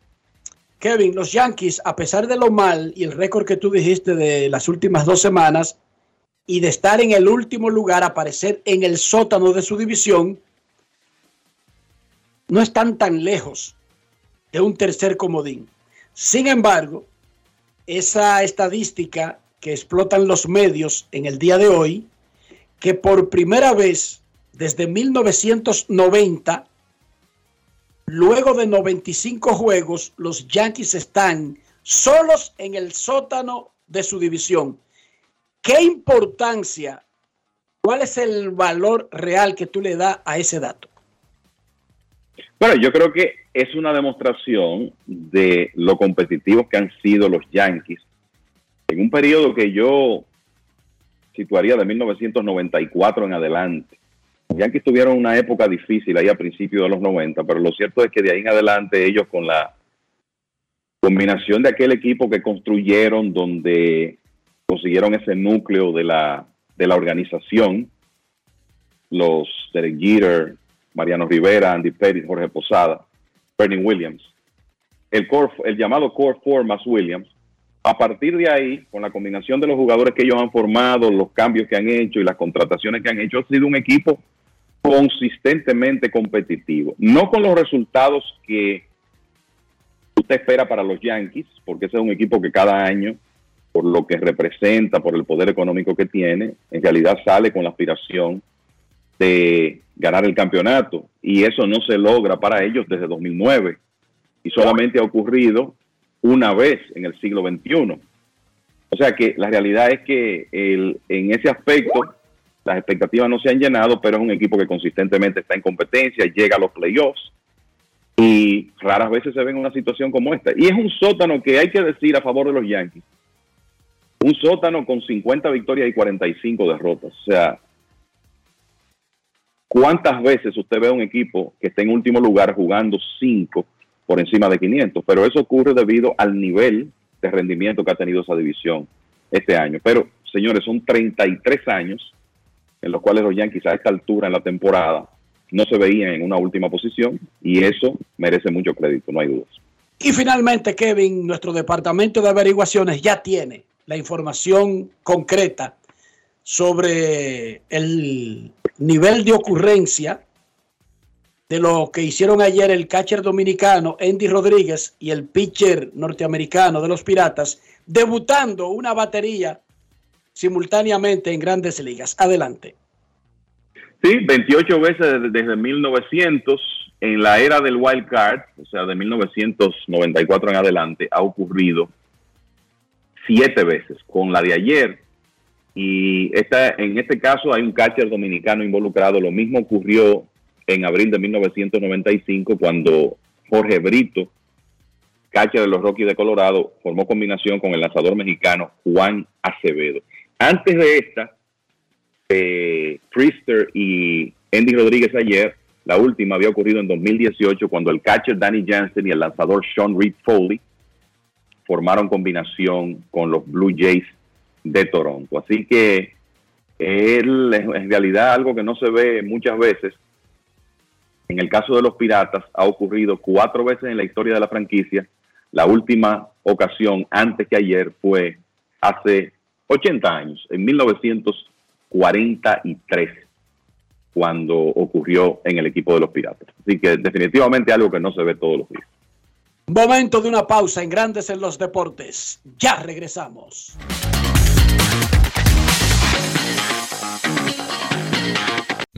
Kevin, los Yankees, a pesar de lo mal y el récord que tú dijiste de las últimas dos semanas y de estar en el último lugar, aparecer en el sótano de su división, no están tan lejos de un tercer comodín. Sin embargo, esa estadística que explotan los medios en el día de hoy, que por primera vez desde 1990 Luego de 95 juegos, los Yankees están solos en el sótano de su división. ¿Qué importancia, cuál es el valor real que tú le das a ese dato? Bueno, yo creo que es una demostración de lo competitivos que han sido los Yankees en un periodo que yo situaría de 1994 en adelante. Los Yankees tuvieron una época difícil ahí a principios de los 90, pero lo cierto es que de ahí en adelante ellos con la combinación de aquel equipo que construyeron donde consiguieron ese núcleo de la, de la organización, los Derek Jeter, Mariano Rivera, Andy Pettit, Jorge Posada, Bernie Williams, el, core, el llamado Core Four más Williams, a partir de ahí, con la combinación de los jugadores que ellos han formado, los cambios que han hecho y las contrataciones que han hecho, ha sido un equipo consistentemente competitivo. No con los resultados que usted espera para los Yankees, porque ese es un equipo que cada año, por lo que representa, por el poder económico que tiene, en realidad sale con la aspiración de ganar el campeonato. Y eso no se logra para ellos desde 2009. Y solamente ha ocurrido una vez en el siglo XXI. O sea que la realidad es que en ese aspecto las expectativas no se han llenado, pero es un equipo que consistentemente está en competencia, llega a los playoffs y raras veces se ve en una situación como esta. Y es un sótano que hay que decir a favor de los Yankees, un sótano con 50 victorias y 45 derrotas. O sea, ¿cuántas veces usted ve a un equipo que está en último lugar jugando 5 por encima de 500? Pero eso ocurre debido al nivel de rendimiento que ha tenido esa división este año. Pero, señores, son 33 años en los cuales los Yankees a esta altura en la temporada no se veían en una última posición y eso merece mucho crédito, no hay dudas. Y finalmente, Kevin, nuestro departamento de averiguaciones ya tiene la información concreta sobre el nivel de ocurrencia de lo que hicieron ayer el catcher dominicano Andy Rodríguez y el pitcher norteamericano de los Piratas, debutando una batería simultáneamente en grandes ligas. Adelante. Sí, 28 veces desde, desde 1900, en la era del wild card, o sea, de 1994 en adelante, ha ocurrido siete veces, con la de ayer. Y esta, en este caso hay un catcher dominicano involucrado. Lo mismo ocurrió en abril de 1995 cuando Jorge Brito, catcher de los Rockies de Colorado, formó combinación con el lanzador mexicano Juan Acevedo. Antes de esta, eh, Priester y Andy Rodríguez ayer, la última había ocurrido en 2018 cuando el catcher Danny Jansen y el lanzador Sean Reed Foley formaron combinación con los Blue Jays de Toronto. Así que él, en realidad algo que no se ve muchas veces. En el caso de los Piratas ha ocurrido cuatro veces en la historia de la franquicia. La última ocasión antes que ayer fue hace 80 años, en 1943, cuando ocurrió en el equipo de los Piratas. Así que definitivamente algo que no se ve todos los días. Momento de una pausa en Grandes en los Deportes. Ya regresamos.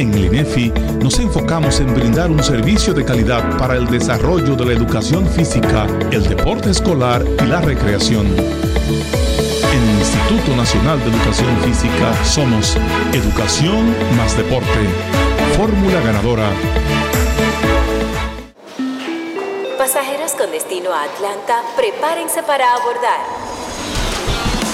En el INEFI nos enfocamos en brindar un servicio de calidad para el desarrollo de la educación física, el deporte escolar y la recreación. En el Instituto Nacional de Educación Física somos Educación más Deporte. Fórmula ganadora. Pasajeros con destino a Atlanta, prepárense para abordar.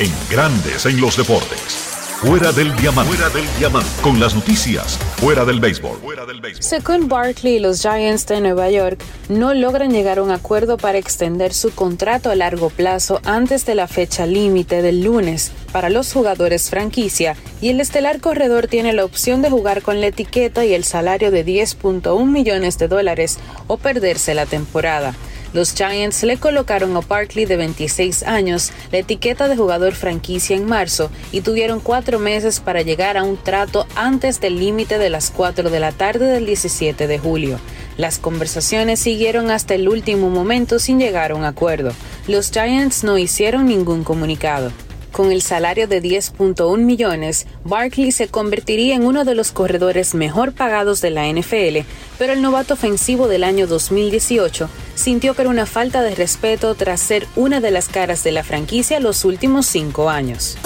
En Grandes en los deportes. Fuera del diamante. Fuera del diamante. Con las noticias. Fuera del béisbol. Según Barkley, los Giants de Nueva York no logran llegar a un acuerdo para extender su contrato a largo plazo antes de la fecha límite del lunes para los jugadores franquicia y el estelar corredor tiene la opción de jugar con la etiqueta y el salario de 10.1 millones de dólares o perderse la temporada. Los Giants le colocaron a Barkley de 26 años la etiqueta de jugador franquicia en marzo y tuvieron cuatro meses para llegar a un trato antes del límite de las 4 de la tarde del 17 de julio. Las conversaciones siguieron hasta el último momento sin llegar a un acuerdo. Los Giants no hicieron ningún comunicado. Con el salario de 10.1 millones, Barkley se convertiría en uno de los corredores mejor pagados de la NFL, pero el novato ofensivo del año 2018 sintió que era una falta de respeto tras ser una de las caras de la franquicia los últimos cinco años.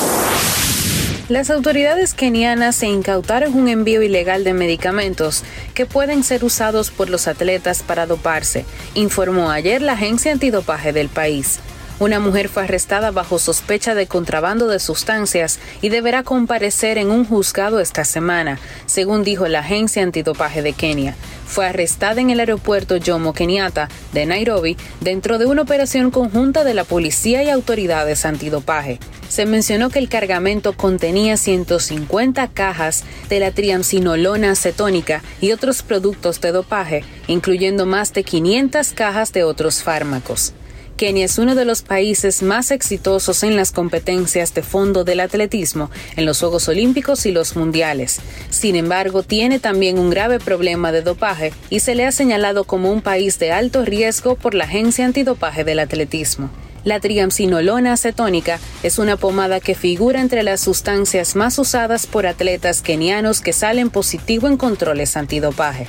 Las autoridades kenianas se incautaron un envío ilegal de medicamentos que pueden ser usados por los atletas para doparse, informó ayer la agencia antidopaje del país. Una mujer fue arrestada bajo sospecha de contrabando de sustancias y deberá comparecer en un juzgado esta semana, según dijo la agencia antidopaje de Kenia. Fue arrestada en el aeropuerto Jomo Kenyatta de Nairobi dentro de una operación conjunta de la policía y autoridades antidopaje. Se mencionó que el cargamento contenía 150 cajas de la triamcinolona acetónica y otros productos de dopaje, incluyendo más de 500 cajas de otros fármacos. Kenia es uno de los países más exitosos en las competencias de fondo del atletismo en los Juegos Olímpicos y los Mundiales. Sin embargo, tiene también un grave problema de dopaje y se le ha señalado como un país de alto riesgo por la Agencia Antidopaje del Atletismo. La triamcinolona acetónica es una pomada que figura entre las sustancias más usadas por atletas kenianos que salen positivo en controles antidopaje.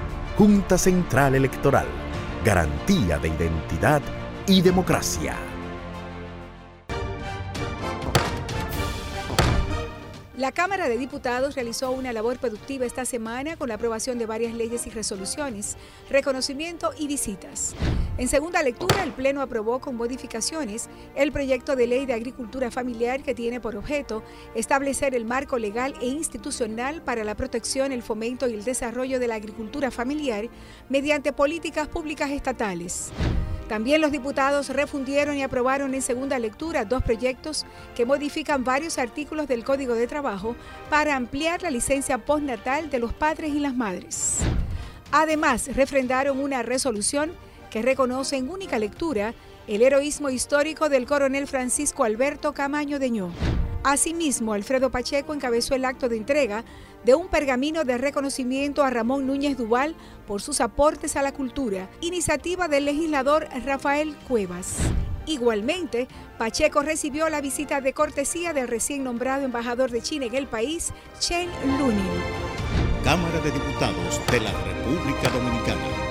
Junta Central Electoral. Garantía de identidad y democracia. La Cámara de Diputados realizó una labor productiva esta semana con la aprobación de varias leyes y resoluciones, reconocimiento y visitas. En segunda lectura, el Pleno aprobó con modificaciones el proyecto de ley de agricultura familiar que tiene por objeto establecer el marco legal e institucional para la protección, el fomento y el desarrollo de la agricultura familiar mediante políticas públicas estatales. También los diputados refundieron y aprobaron en segunda lectura dos proyectos que modifican varios artículos del Código de Trabajo para ampliar la licencia postnatal de los padres y las madres. Además, refrendaron una resolución que reconoce en única lectura el heroísmo histórico del coronel Francisco Alberto Camaño Deñó. Asimismo, Alfredo Pacheco encabezó el acto de entrega de un pergamino de reconocimiento a Ramón Núñez Duval por sus aportes a la cultura, iniciativa del legislador Rafael Cuevas. Igualmente, Pacheco recibió la visita de cortesía del recién nombrado embajador de China en el país, Chen Lunin. Cámara de Diputados de la República Dominicana.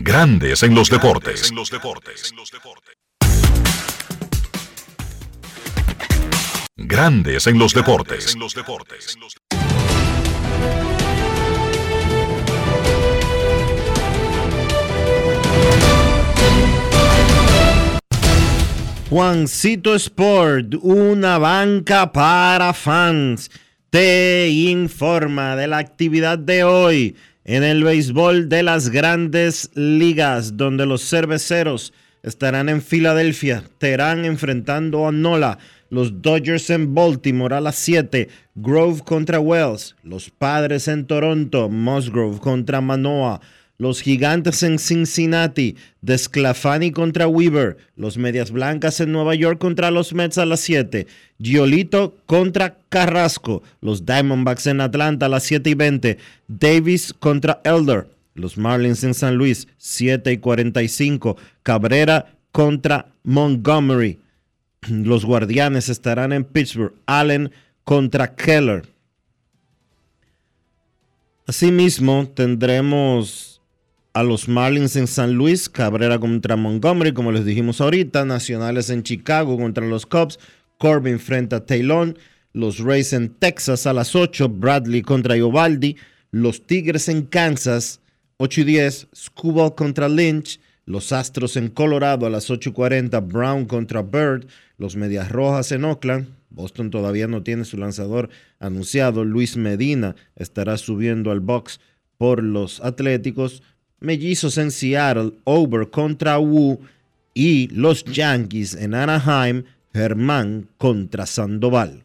Grandes en los deportes. Grandes en los deportes. Juancito Sport, una banca para fans, te informa de la actividad de hoy en el béisbol de las grandes ligas, donde los cerveceros estarán en Filadelfia, estarán enfrentando a Nola, los Dodgers en Baltimore a las 7, Grove contra Wells, los Padres en Toronto, Musgrove contra Manoa, los Gigantes en Cincinnati, Desclafani contra Weaver, los Medias Blancas en Nueva York contra los Mets a las 7, Giolito contra Carrasco, los Diamondbacks en Atlanta a las 7 y 20, Davis contra Elder, los Marlins en San Luis 7 y 45, Cabrera contra Montgomery. Los guardianes estarán en Pittsburgh. Allen contra Keller. Asimismo, tendremos a los Marlins en San Luis, Cabrera contra Montgomery, como les dijimos ahorita, Nacionales en Chicago contra los Cubs, Corbin frente a Taylor, los Rays en Texas a las 8, Bradley contra Iovaldi, los Tigres en Kansas, 8 y 10, Scuball contra Lynch, los Astros en Colorado a las 8 y 40, Brown contra Bird, los Medias Rojas en Oakland, Boston todavía no tiene su lanzador anunciado, Luis Medina estará subiendo al box por los Atléticos, Mellizos en Seattle, Over contra Wu y los Yankees en Anaheim, Germán contra Sandoval.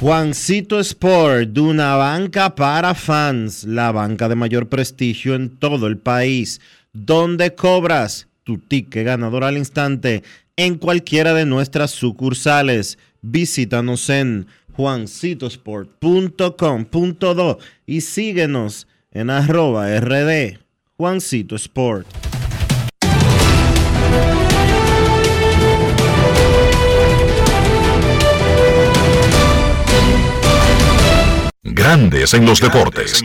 Juancito Sport, de una banca para fans, la banca de mayor prestigio en todo el país, donde cobras tu ticket ganador al instante en cualquiera de nuestras sucursales. Visítanos en juancitosport.com.do y síguenos en arroba rd Juancito Sport. Grandes en los deportes.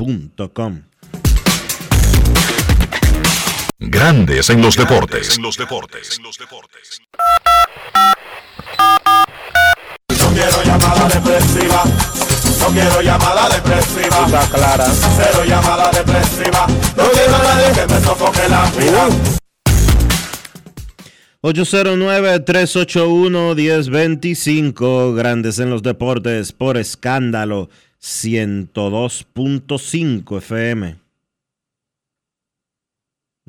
InvierteRD.com. Grandes en los deportes. No quiero llamada depresiva. No quiero llamada depresiva. clara. Cero llamada depresiva. No quiero a nadie que me sofoque la vida. 809-381-1025, Grandes en los Deportes, por escándalo, 102.5 FM.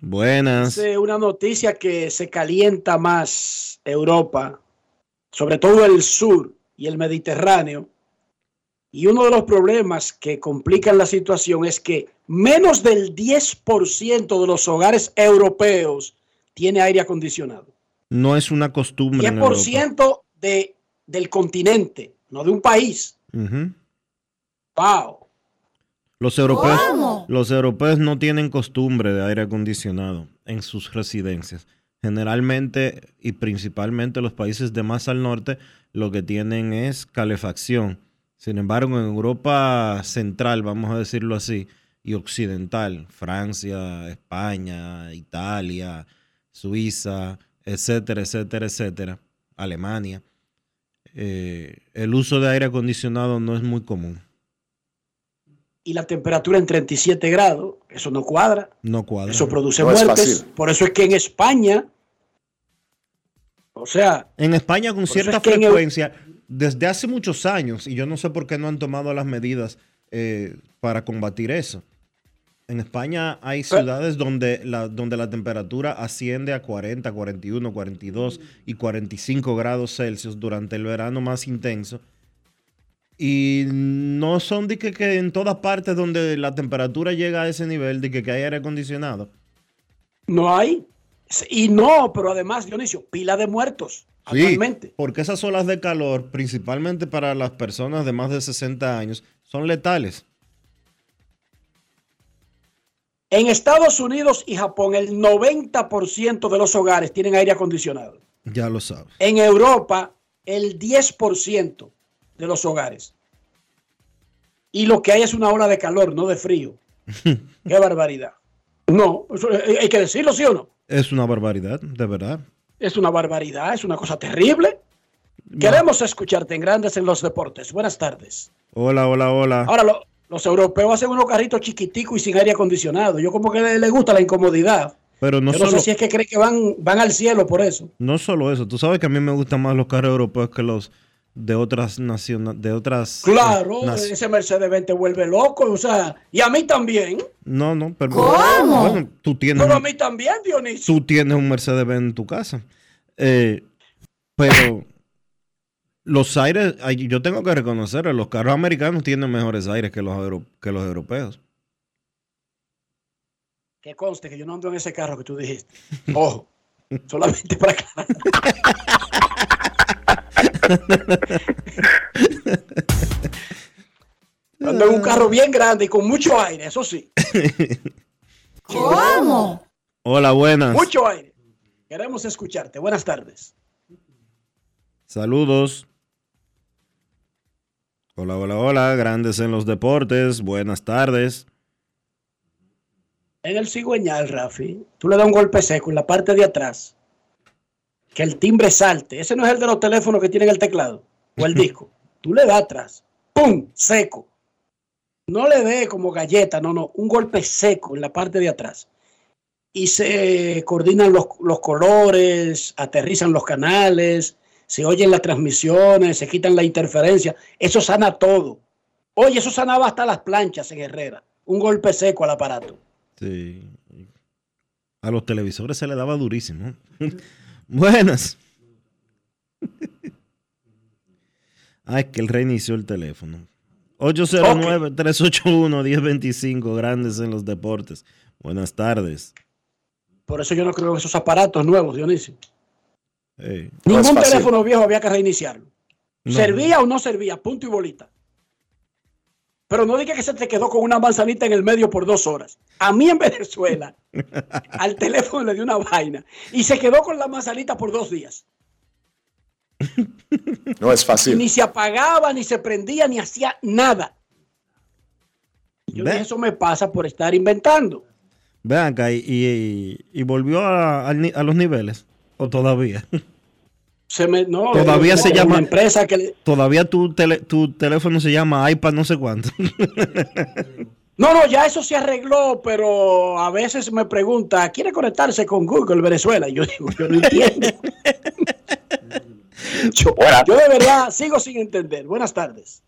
Buenas. Dice una noticia que se calienta más Europa, sobre todo el sur y el Mediterráneo. Y uno de los problemas que complican la situación es que menos del 10% de los hogares europeos tiene aire acondicionado. No es una costumbre. en Europa. 10% de, del continente, no de un país. ¡Wow! Los europeos, ¿Cómo? los europeos no tienen costumbre de aire acondicionado en sus residencias. Generalmente y principalmente los países de más al norte lo que tienen es calefacción. Sin embargo, en Europa central, vamos a decirlo así, y occidental, Francia, España, Italia, Suiza, etcétera, etcétera, etcétera, Alemania, eh, el uso de aire acondicionado no es muy común. Y la temperatura en 37 grados, eso no cuadra. No cuadra. Eso produce No muertes. Por eso es que en España, o sea, En España con cierta es frecuencia, desde hace muchos años, y yo no sé por qué no han tomado las medidas eh, para combatir eso. En España hay ciudades donde la, donde la temperatura asciende a 40, 41, 42 y 45 grados Celsius durante el verano más intenso. Y no son de que, que en todas partes donde la temperatura llega a ese nivel, de que, que hay aire acondicionado. no hay. Y no, pero además, Dionisio, pila de muertos Sí, actualmente. porque esas olas de calor, principalmente para las personas de más de 60 años, son letales. En Estados Unidos y Japón, el 90% de los hogares tienen aire acondicionado. Ya lo sabes. En Europa, el 10% de los hogares. Y lo que hay es una ola de calor, no de frío. Qué barbaridad. No, eso hay hay que decirlo, ¿sí o no? Es una barbaridad, de verdad. Es una barbaridad, es una cosa terrible. Queremos escucharte en Grandes en los Deportes. Buenas tardes. Hola, hola, hola. Ahora, lo- los europeos hacen unos carritos chiquiticos y sin aire acondicionado. Yo como que le, le gusta la incomodidad. Pero no Yo no solo, sé si es que creen que van, van al cielo por eso. no solo eso. Tú sabes que a mí me gustan más los carros europeos que los, de otras naciones, de otras... Claro, ese Mercedes-Benz te vuelve loco, o sea, y a mí también. No, no, pero... ¿Cómo? Bueno, tú tienes, Pero a mí también, Dionisio. tú tienes un Mercedes-Benz en tu casa. Eh, pero los aires, yo tengo que reconocer, los carros americanos tienen mejores aires que los, euro- que los europeos. Que conste que yo no ando en ese carro que tú dijiste. Ojo, solamente para aclarar. Ando en un carro bien grande y con mucho aire, eso sí. ¿Cómo? Hola, buenas. Mucho aire. Queremos escucharte. Buenas tardes. Saludos. Hola, hola, hola. Grandes en los deportes. Buenas tardes. En el cigüeñal, Rafi, tú le das un golpe seco en la parte de atrás. Que el timbre salte. Ese no es el de los teléfonos que tienen el teclado o el disco. Tú le das atrás. ¡Pum! Seco. No le dé como galleta, no, no. Un golpe seco en la parte de atrás. Y se coordinan los, los colores, aterrizan los canales, se oyen las transmisiones, se quitan la interferencia. Eso sana todo. Oye, eso sanaba hasta las planchas en Herrera. Un golpe seco al aparato. Sí. A los televisores se le daba durísimo. Buenas. Ah, es que él reinició el teléfono. 809-381-1025, grandes en los deportes. Buenas tardes. Por eso yo no creo en esos aparatos nuevos, Dionisio. Hey. Ningún teléfono viejo había que reiniciarlo. No. ¿Servía o no servía? Punto y bolita. Pero no diga que se te quedó con una manzanita en el medio por dos horas. A mí en Venezuela, al teléfono le dio una vaina y se quedó con la manzanita por dos días. No es fácil. Ni se apagaba, ni se prendía, ni hacía nada. Yo dije, eso me pasa por estar inventando. Vean acá, y, y- y volvió a los niveles. ¿O todavía? Se me, no, Todavía se una llama- empresa que le- Todavía tu, tele- tu teléfono se llama iPad no sé cuánto. No, no, ya eso se arregló, pero a veces me pregunta, ¿quiere conectarse con Google Venezuela? Y yo digo, yo no entiendo. yo, yo de verdad sigo sin entender. Buenas tardes.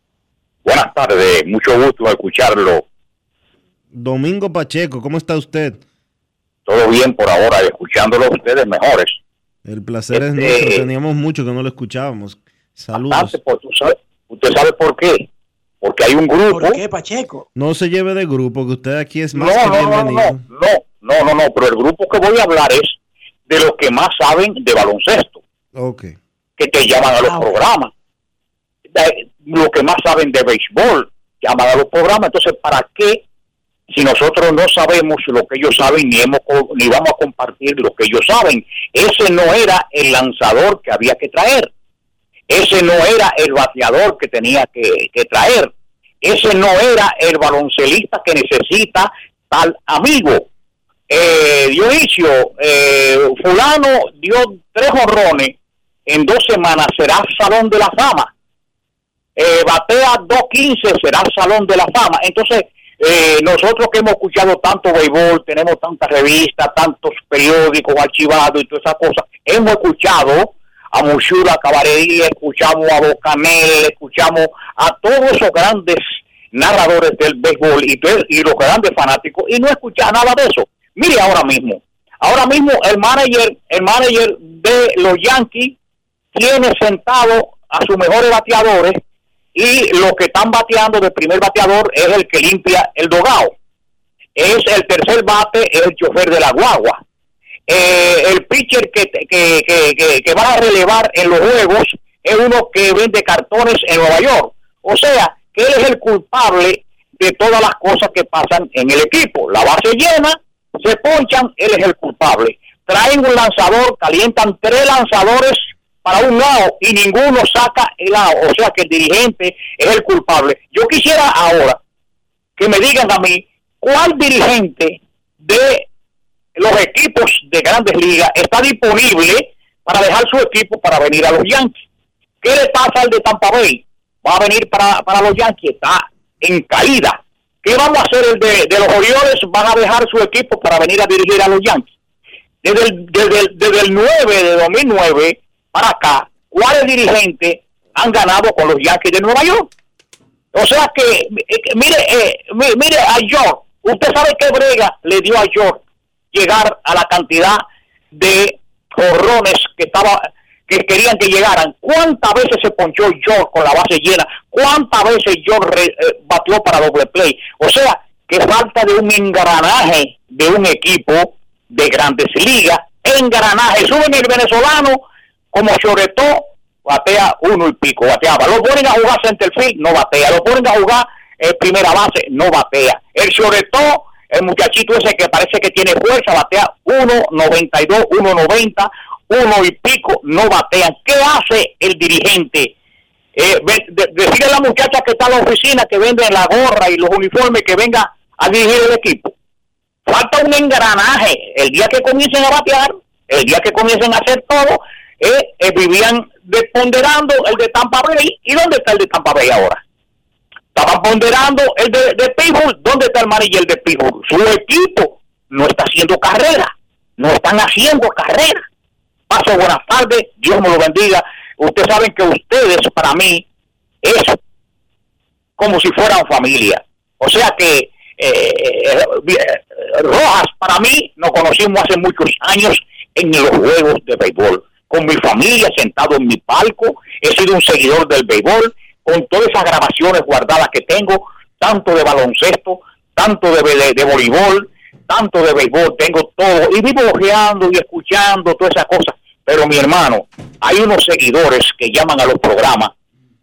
Buenas tardes, mucho gusto escucharlo. Domingo Pacheco, ¿cómo está usted? Todo bien por ahora, escuchándolo a ustedes mejores. El placer es Este- nuestro. Teníamos mucho que no lo escuchábamos. Saludos. Pues, ¿Usted sabe por qué? Porque hay un grupo. ¿Por qué, Pacheco? No se lleve de grupo, que usted aquí es No, más que no, no, no, bienvenido. no, no, no, no, pero el grupo que voy a hablar es de los que más saben de baloncesto, Ok. que te llaman a los programas. De- los que más saben de béisbol, llaman a los programas. Entonces, ¿para qué? Si nosotros no sabemos lo que ellos saben, ni, hemos, ni vamos a compartir lo que ellos saben. Ese no era el lanzador que había que traer. Ese no era el bateador que tenía que, traer. Ese no era el baloncelista que necesita tal amigo. Eh, Dionisio, eh, fulano dio tres honrones en dos semanas, será Salón de la Fama. Eh, batea 2.15, será Salón de la Fama. Entonces, eh, nosotros que hemos escuchado tanto béisbol, tenemos tantas revistas, tantos periódicos archivados y todas esas cosas, hemos escuchado a Mushura Cabarerí, escuchamos a Bocanel, escuchamos a todos esos grandes narradores del béisbol y, y los grandes fanáticos y no escuchar nada de eso. Mire ahora mismo, ahora mismo el manager, el manager de los Yankees tiene sentado a sus mejores bateadores y los que están bateando de primer bateador es el que limpia el dogao. Es el tercer bate, es el chofer de la guagua. Eh, el pitcher que, que, que, que, va a relevar en los juegos es uno que vende cartones en Nueva York. O sea, que él es el culpable de todas las cosas que pasan en el equipo. La base llena, se ponchan, él es el culpable. Traen un lanzador, calientan tres lanzadores para un lado y ninguno saca el lado. O sea que el dirigente es el culpable. Yo quisiera ahora que me digan a mí cuál dirigente de los equipos de grandes ligas está disponible para dejar su equipo para venir a los Yankees. ¿Qué le pasa al de Tampa Bay? Va a venir para, para los Yankees, está en caída. ¿Qué vamos a hacer el de, los Orioles? Van a dejar su equipo para venir a dirigir a los Yankees. Desde el, desde el, desde el 9 de 2009 para acá, ¿cuál dirigente han ganado con los Yankees de Nueva York. O sea que, eh, que mire, eh, mi- mire a York, usted sabe qué brega le dio a York llegar a la cantidad de jorrones que estaba que querían que llegaran. ¿Cuántas veces se ponchó York con la base llena? ¿Cuántas veces York re- eh, batió para doble play? O sea, que falta de un engranaje de un equipo de grandes ligas. Engranaje. Suben el venezolano como Choretó, batea uno y pico, bateaba. Lo ponen a jugar centerfield, no batea. Lo ponen a jugar eh, primera base, no batea. El Choretó, el muchachito ese que parece que tiene fuerza, batea 1.92, 1.90, uno y pico, no batean. ¿Qué hace el dirigente? Eh, decirle a la muchacha que está en la oficina que vende la gorra y los uniformes que venga a dirigir el equipo. Falta un engranaje. El día que comiencen a batear, el día que comiencen a hacer todo, eh, eh, vivían ponderando el de Tampa Bay. ¿Y dónde está el de Tampa Bay ahora? Estaban ponderando el de, de Pittsburgh. ¿Dónde está el manager de Pittsburgh? Su equipo no está haciendo carrera. No están haciendo carrera. Paso buenas tardes. Dios me lo bendiga. Ustedes saben que ustedes, para mí, es como si fueran familia. O sea que eh, eh, Rojas, para mí, nos conocimos hace muchos años en los juegos de béisbol. Con mi familia sentado en mi palco, he sido un seguidor del béisbol, con todas esas grabaciones guardadas que tengo, tanto de baloncesto, tanto de, voleibol, tanto de béisbol, tengo todo, y vivo ojeando y escuchando todas esas cosas. Pero mi hermano, hay unos seguidores que llaman a los programas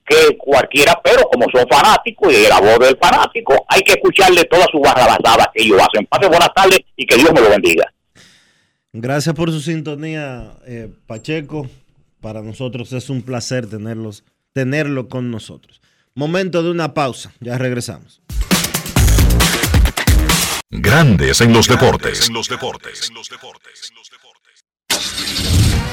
que cualquiera, pero como son fanáticos y la voz del fanático, hay que escucharle todas sus barrabasadas que ellos hacen. Pase buenas tardes y que Dios me lo bendiga. Gracias por su sintonía, eh, Pacheco. Para nosotros es un placer tenerlos, tenerlo con nosotros. Momento de una pausa. Ya regresamos. Grandes en los deportes. En los deportes.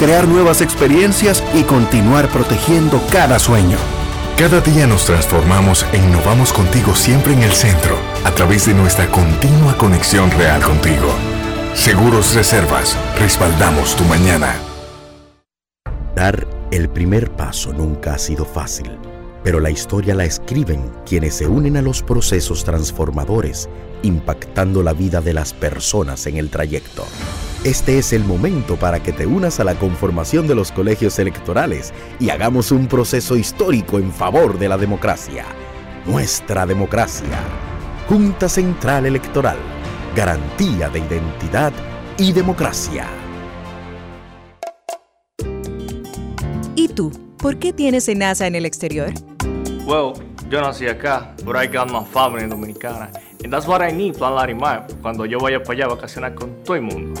crear nuevas experiencias y continuar protegiendo cada sueño. Cada día nos transformamos e innovamos contigo siempre en el centro, a través de nuestra continua conexión real contigo. Seguros Reservas, respaldamos tu mañana. Dar el primer paso nunca ha sido fácil, pero la historia la escriben quienes se unen a los procesos transformadores, impactando la vida de las personas en el trayecto. Este es el momento para que te unas a la conformación de los colegios electorales y hagamos un proceso histórico en favor de la democracia. Nuestra democracia. Junta Central Electoral. Garantía de identidad y democracia. ¿Y tú? ¿Por qué tienes NASA en el exterior? Well, yo nací acá, but I got my family dominicana. And that's what I need, Plan Larimar, cuando yo vaya para allá a vacacionar con todo el mundo.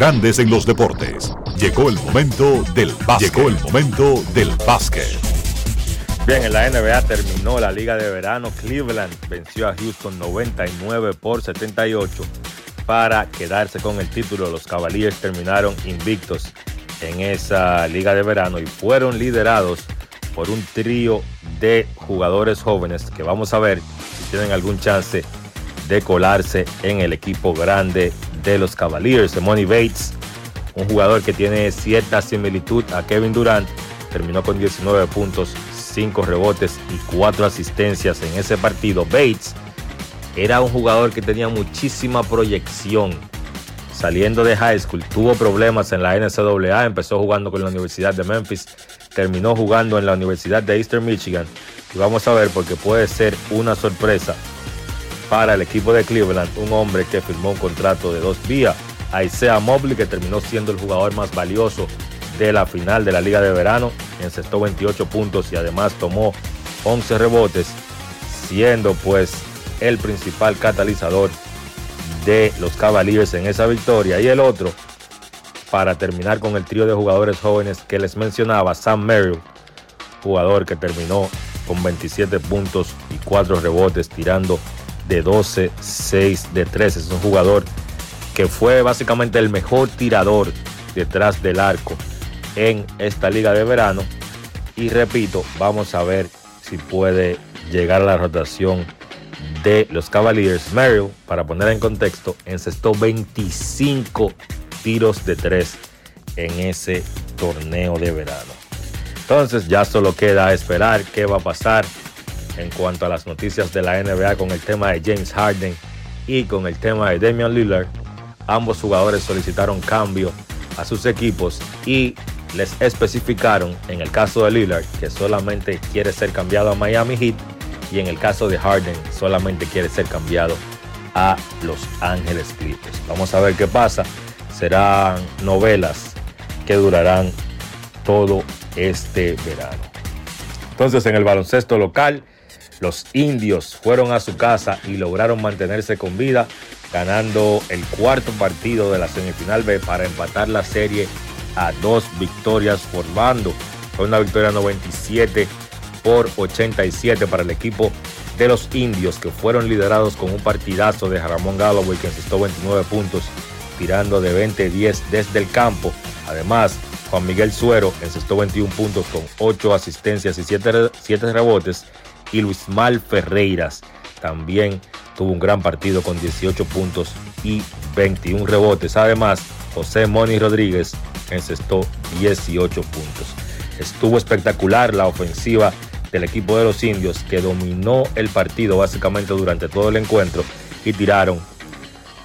Grandes en los deportes. Llegó el momento del básquet. Llegó el momento del básquet. Bien, en la NBA terminó la liga de verano. Cleveland venció a Houston 99 por 78 para quedarse con el título. Los Cavaliers terminaron invictos en esa liga de verano y fueron liderados por un trío de jugadores jóvenes que vamos a ver si tienen algún chance de colarse en el equipo grande de los Cavaliers. Money Bates, un jugador que tiene cierta similitud a Kevin Durant, terminó con 19 puntos, 5 rebotes y 4 asistencias en ese partido. Bates era un jugador que tenía muchísima proyección. Saliendo de high school, tuvo problemas en la NCAA, empezó jugando con la Universidad de Memphis, terminó jugando en la Universidad de Eastern Michigan. Y vamos a ver porque puede ser una sorpresa para el equipo de Cleveland, un hombre que firmó un contrato de dos vías. Isaiah Mobley, que terminó siendo el jugador más valioso de la final de la Liga de Verano, encestó 28 puntos y además tomó 11 rebotes, siendo pues el principal catalizador de los Cavaliers en esa victoria. Y el otro, para terminar con el trío de jugadores jóvenes que les mencionaba, Sam Merrill, jugador que terminó con 27 puntos y 4 rebotes, tirando de 12, 6 de 13. Es un jugador que fue básicamente el mejor tirador detrás del arco en esta liga de verano. Y repito, vamos a ver si puede llegar a la rotación de los Cavaliers. Merrill, para poner en contexto, encestó 25 tiros de 3 en ese torneo de verano. Entonces ya solo queda esperar qué va a pasar en cuanto a las noticias de la NBA con el tema de James Harden y con el tema de Damian Lillard. Ambos jugadores solicitaron cambio a sus equipos y les especificaron en el caso de Lillard que solamente quiere ser cambiado a Miami Heat y en el caso de Harden solamente quiere ser cambiado a Los Ángeles Clippers. Vamos a ver qué pasa. Serán novelas que durarán todo este verano. Entonces en el baloncesto local, los indios fueron a su casa y lograron mantenerse con vida, ganando el cuarto partido de la semifinal B para empatar la serie a dos victorias por bando. Fue una victoria 97 por 87 para el equipo de los indios que fueron liderados con un partidazo de Ramón Galloway que encestó 29 puntos tirando de 20-10 desde el campo. Además, Juan Miguel Suero encestó 21 puntos con 8 asistencias y 7, 7 rebotes. Y Luis Mal Ferreiras también tuvo un gran partido con 18 puntos y 21 rebotes. Además, José Moni Rodríguez encestó 18 puntos. Estuvo espectacular la ofensiva del equipo de los indios que dominó el partido básicamente durante todo el encuentro y tiraron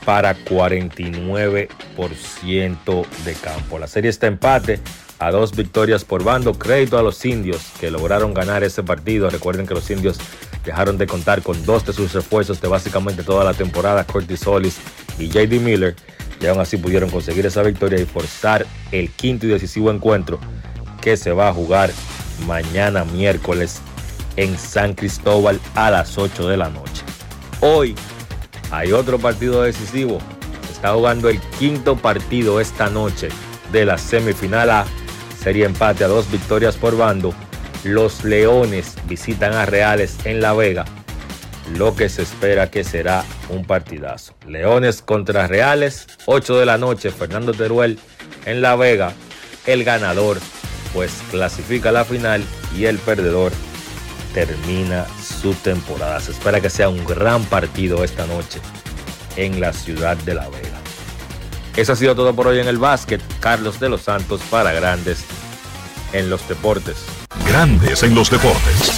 para 49% de campo. La serie está empate a dos victorias por bando. Crédito a los indios que lograron ganar ese partido. Recuerden que los indios dejaron de contar con dos de sus refuerzos de básicamente toda la temporada, Curtis Solis y JD Miller. Y aún así pudieron conseguir esa victoria y forzar el quinto y decisivo encuentro que se va a jugar mañana miércoles en San Cristóbal a las 8 de la noche. Hoy hay otro partido decisivo. Está jugando el quinto partido esta noche de la semifinal A. Serie empate a dos victorias por bando. Los Leones visitan a Reales en La Vega. Lo que se espera que será un partidazo. Leones contra Reales, 8 de la noche. Fernando Teruel en La Vega. El ganador pues clasifica la final y el perdedor termina su temporada. Se espera que sea un gran partido esta noche en la ciudad de La Vega. Eso ha sido todo por hoy en el básquet. Carlos de los Santos para Grandes en los Deportes. Grandes en los deportes.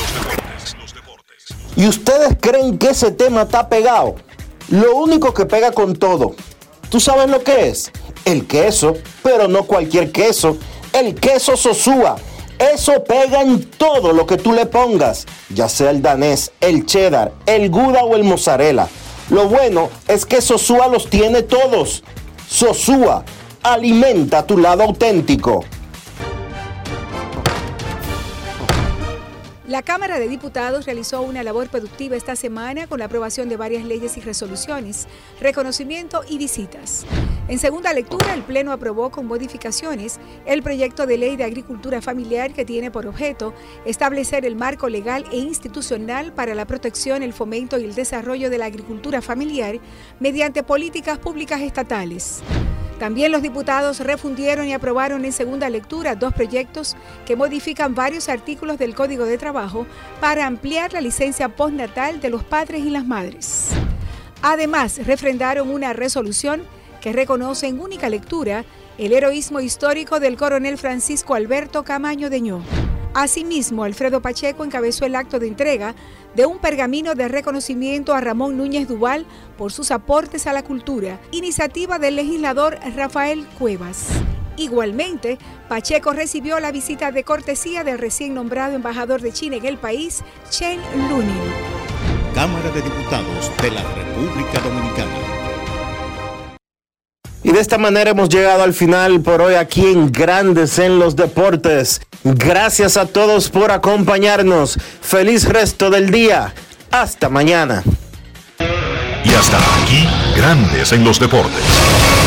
¿Y ustedes creen que ese tema está pegado? Lo único que pega con todo. ¿Tú sabes lo que es? El queso, pero no cualquier queso. El queso Sosúa. Eso pega en todo lo que tú le pongas, ya sea el danés, el cheddar, el gouda o el mozzarella. Lo bueno es que Sosúa los tiene todos. Sosúa, alimenta tu lado auténtico. La Cámara de Diputados realizó una labor productiva esta semana con la aprobación de varias leyes y resoluciones, reconocimiento y visitas. En segunda lectura, el Pleno aprobó con modificaciones el proyecto de ley de agricultura familiar que tiene por objeto establecer el marco legal e institucional para la protección, el fomento y el desarrollo de la agricultura familiar mediante políticas públicas estatales. También los diputados refundieron y aprobaron en segunda lectura dos proyectos que modifican varios artículos del Código de Trabajo para ampliar la licencia postnatal de los padres y las madres. Además, refrendaron una resolución que reconoce en única lectura el heroísmo histórico del coronel Francisco Alberto Camaño Deñó. Asimismo, Alfredo Pacheco encabezó el acto de entrega de un pergamino de reconocimiento a Ramón Núñez Duval por sus aportes a la cultura, iniciativa del legislador Rafael Cuevas. Igualmente, Pacheco recibió la visita de cortesía del recién nombrado embajador de China en el país, Chen Lunin. Cámara de Diputados de la República Dominicana. Y de esta manera hemos llegado al final por hoy aquí en Grandes en los Deportes. Gracias a todos por acompañarnos. Feliz resto del día. Hasta mañana. Y hasta aquí, Grandes en los Deportes.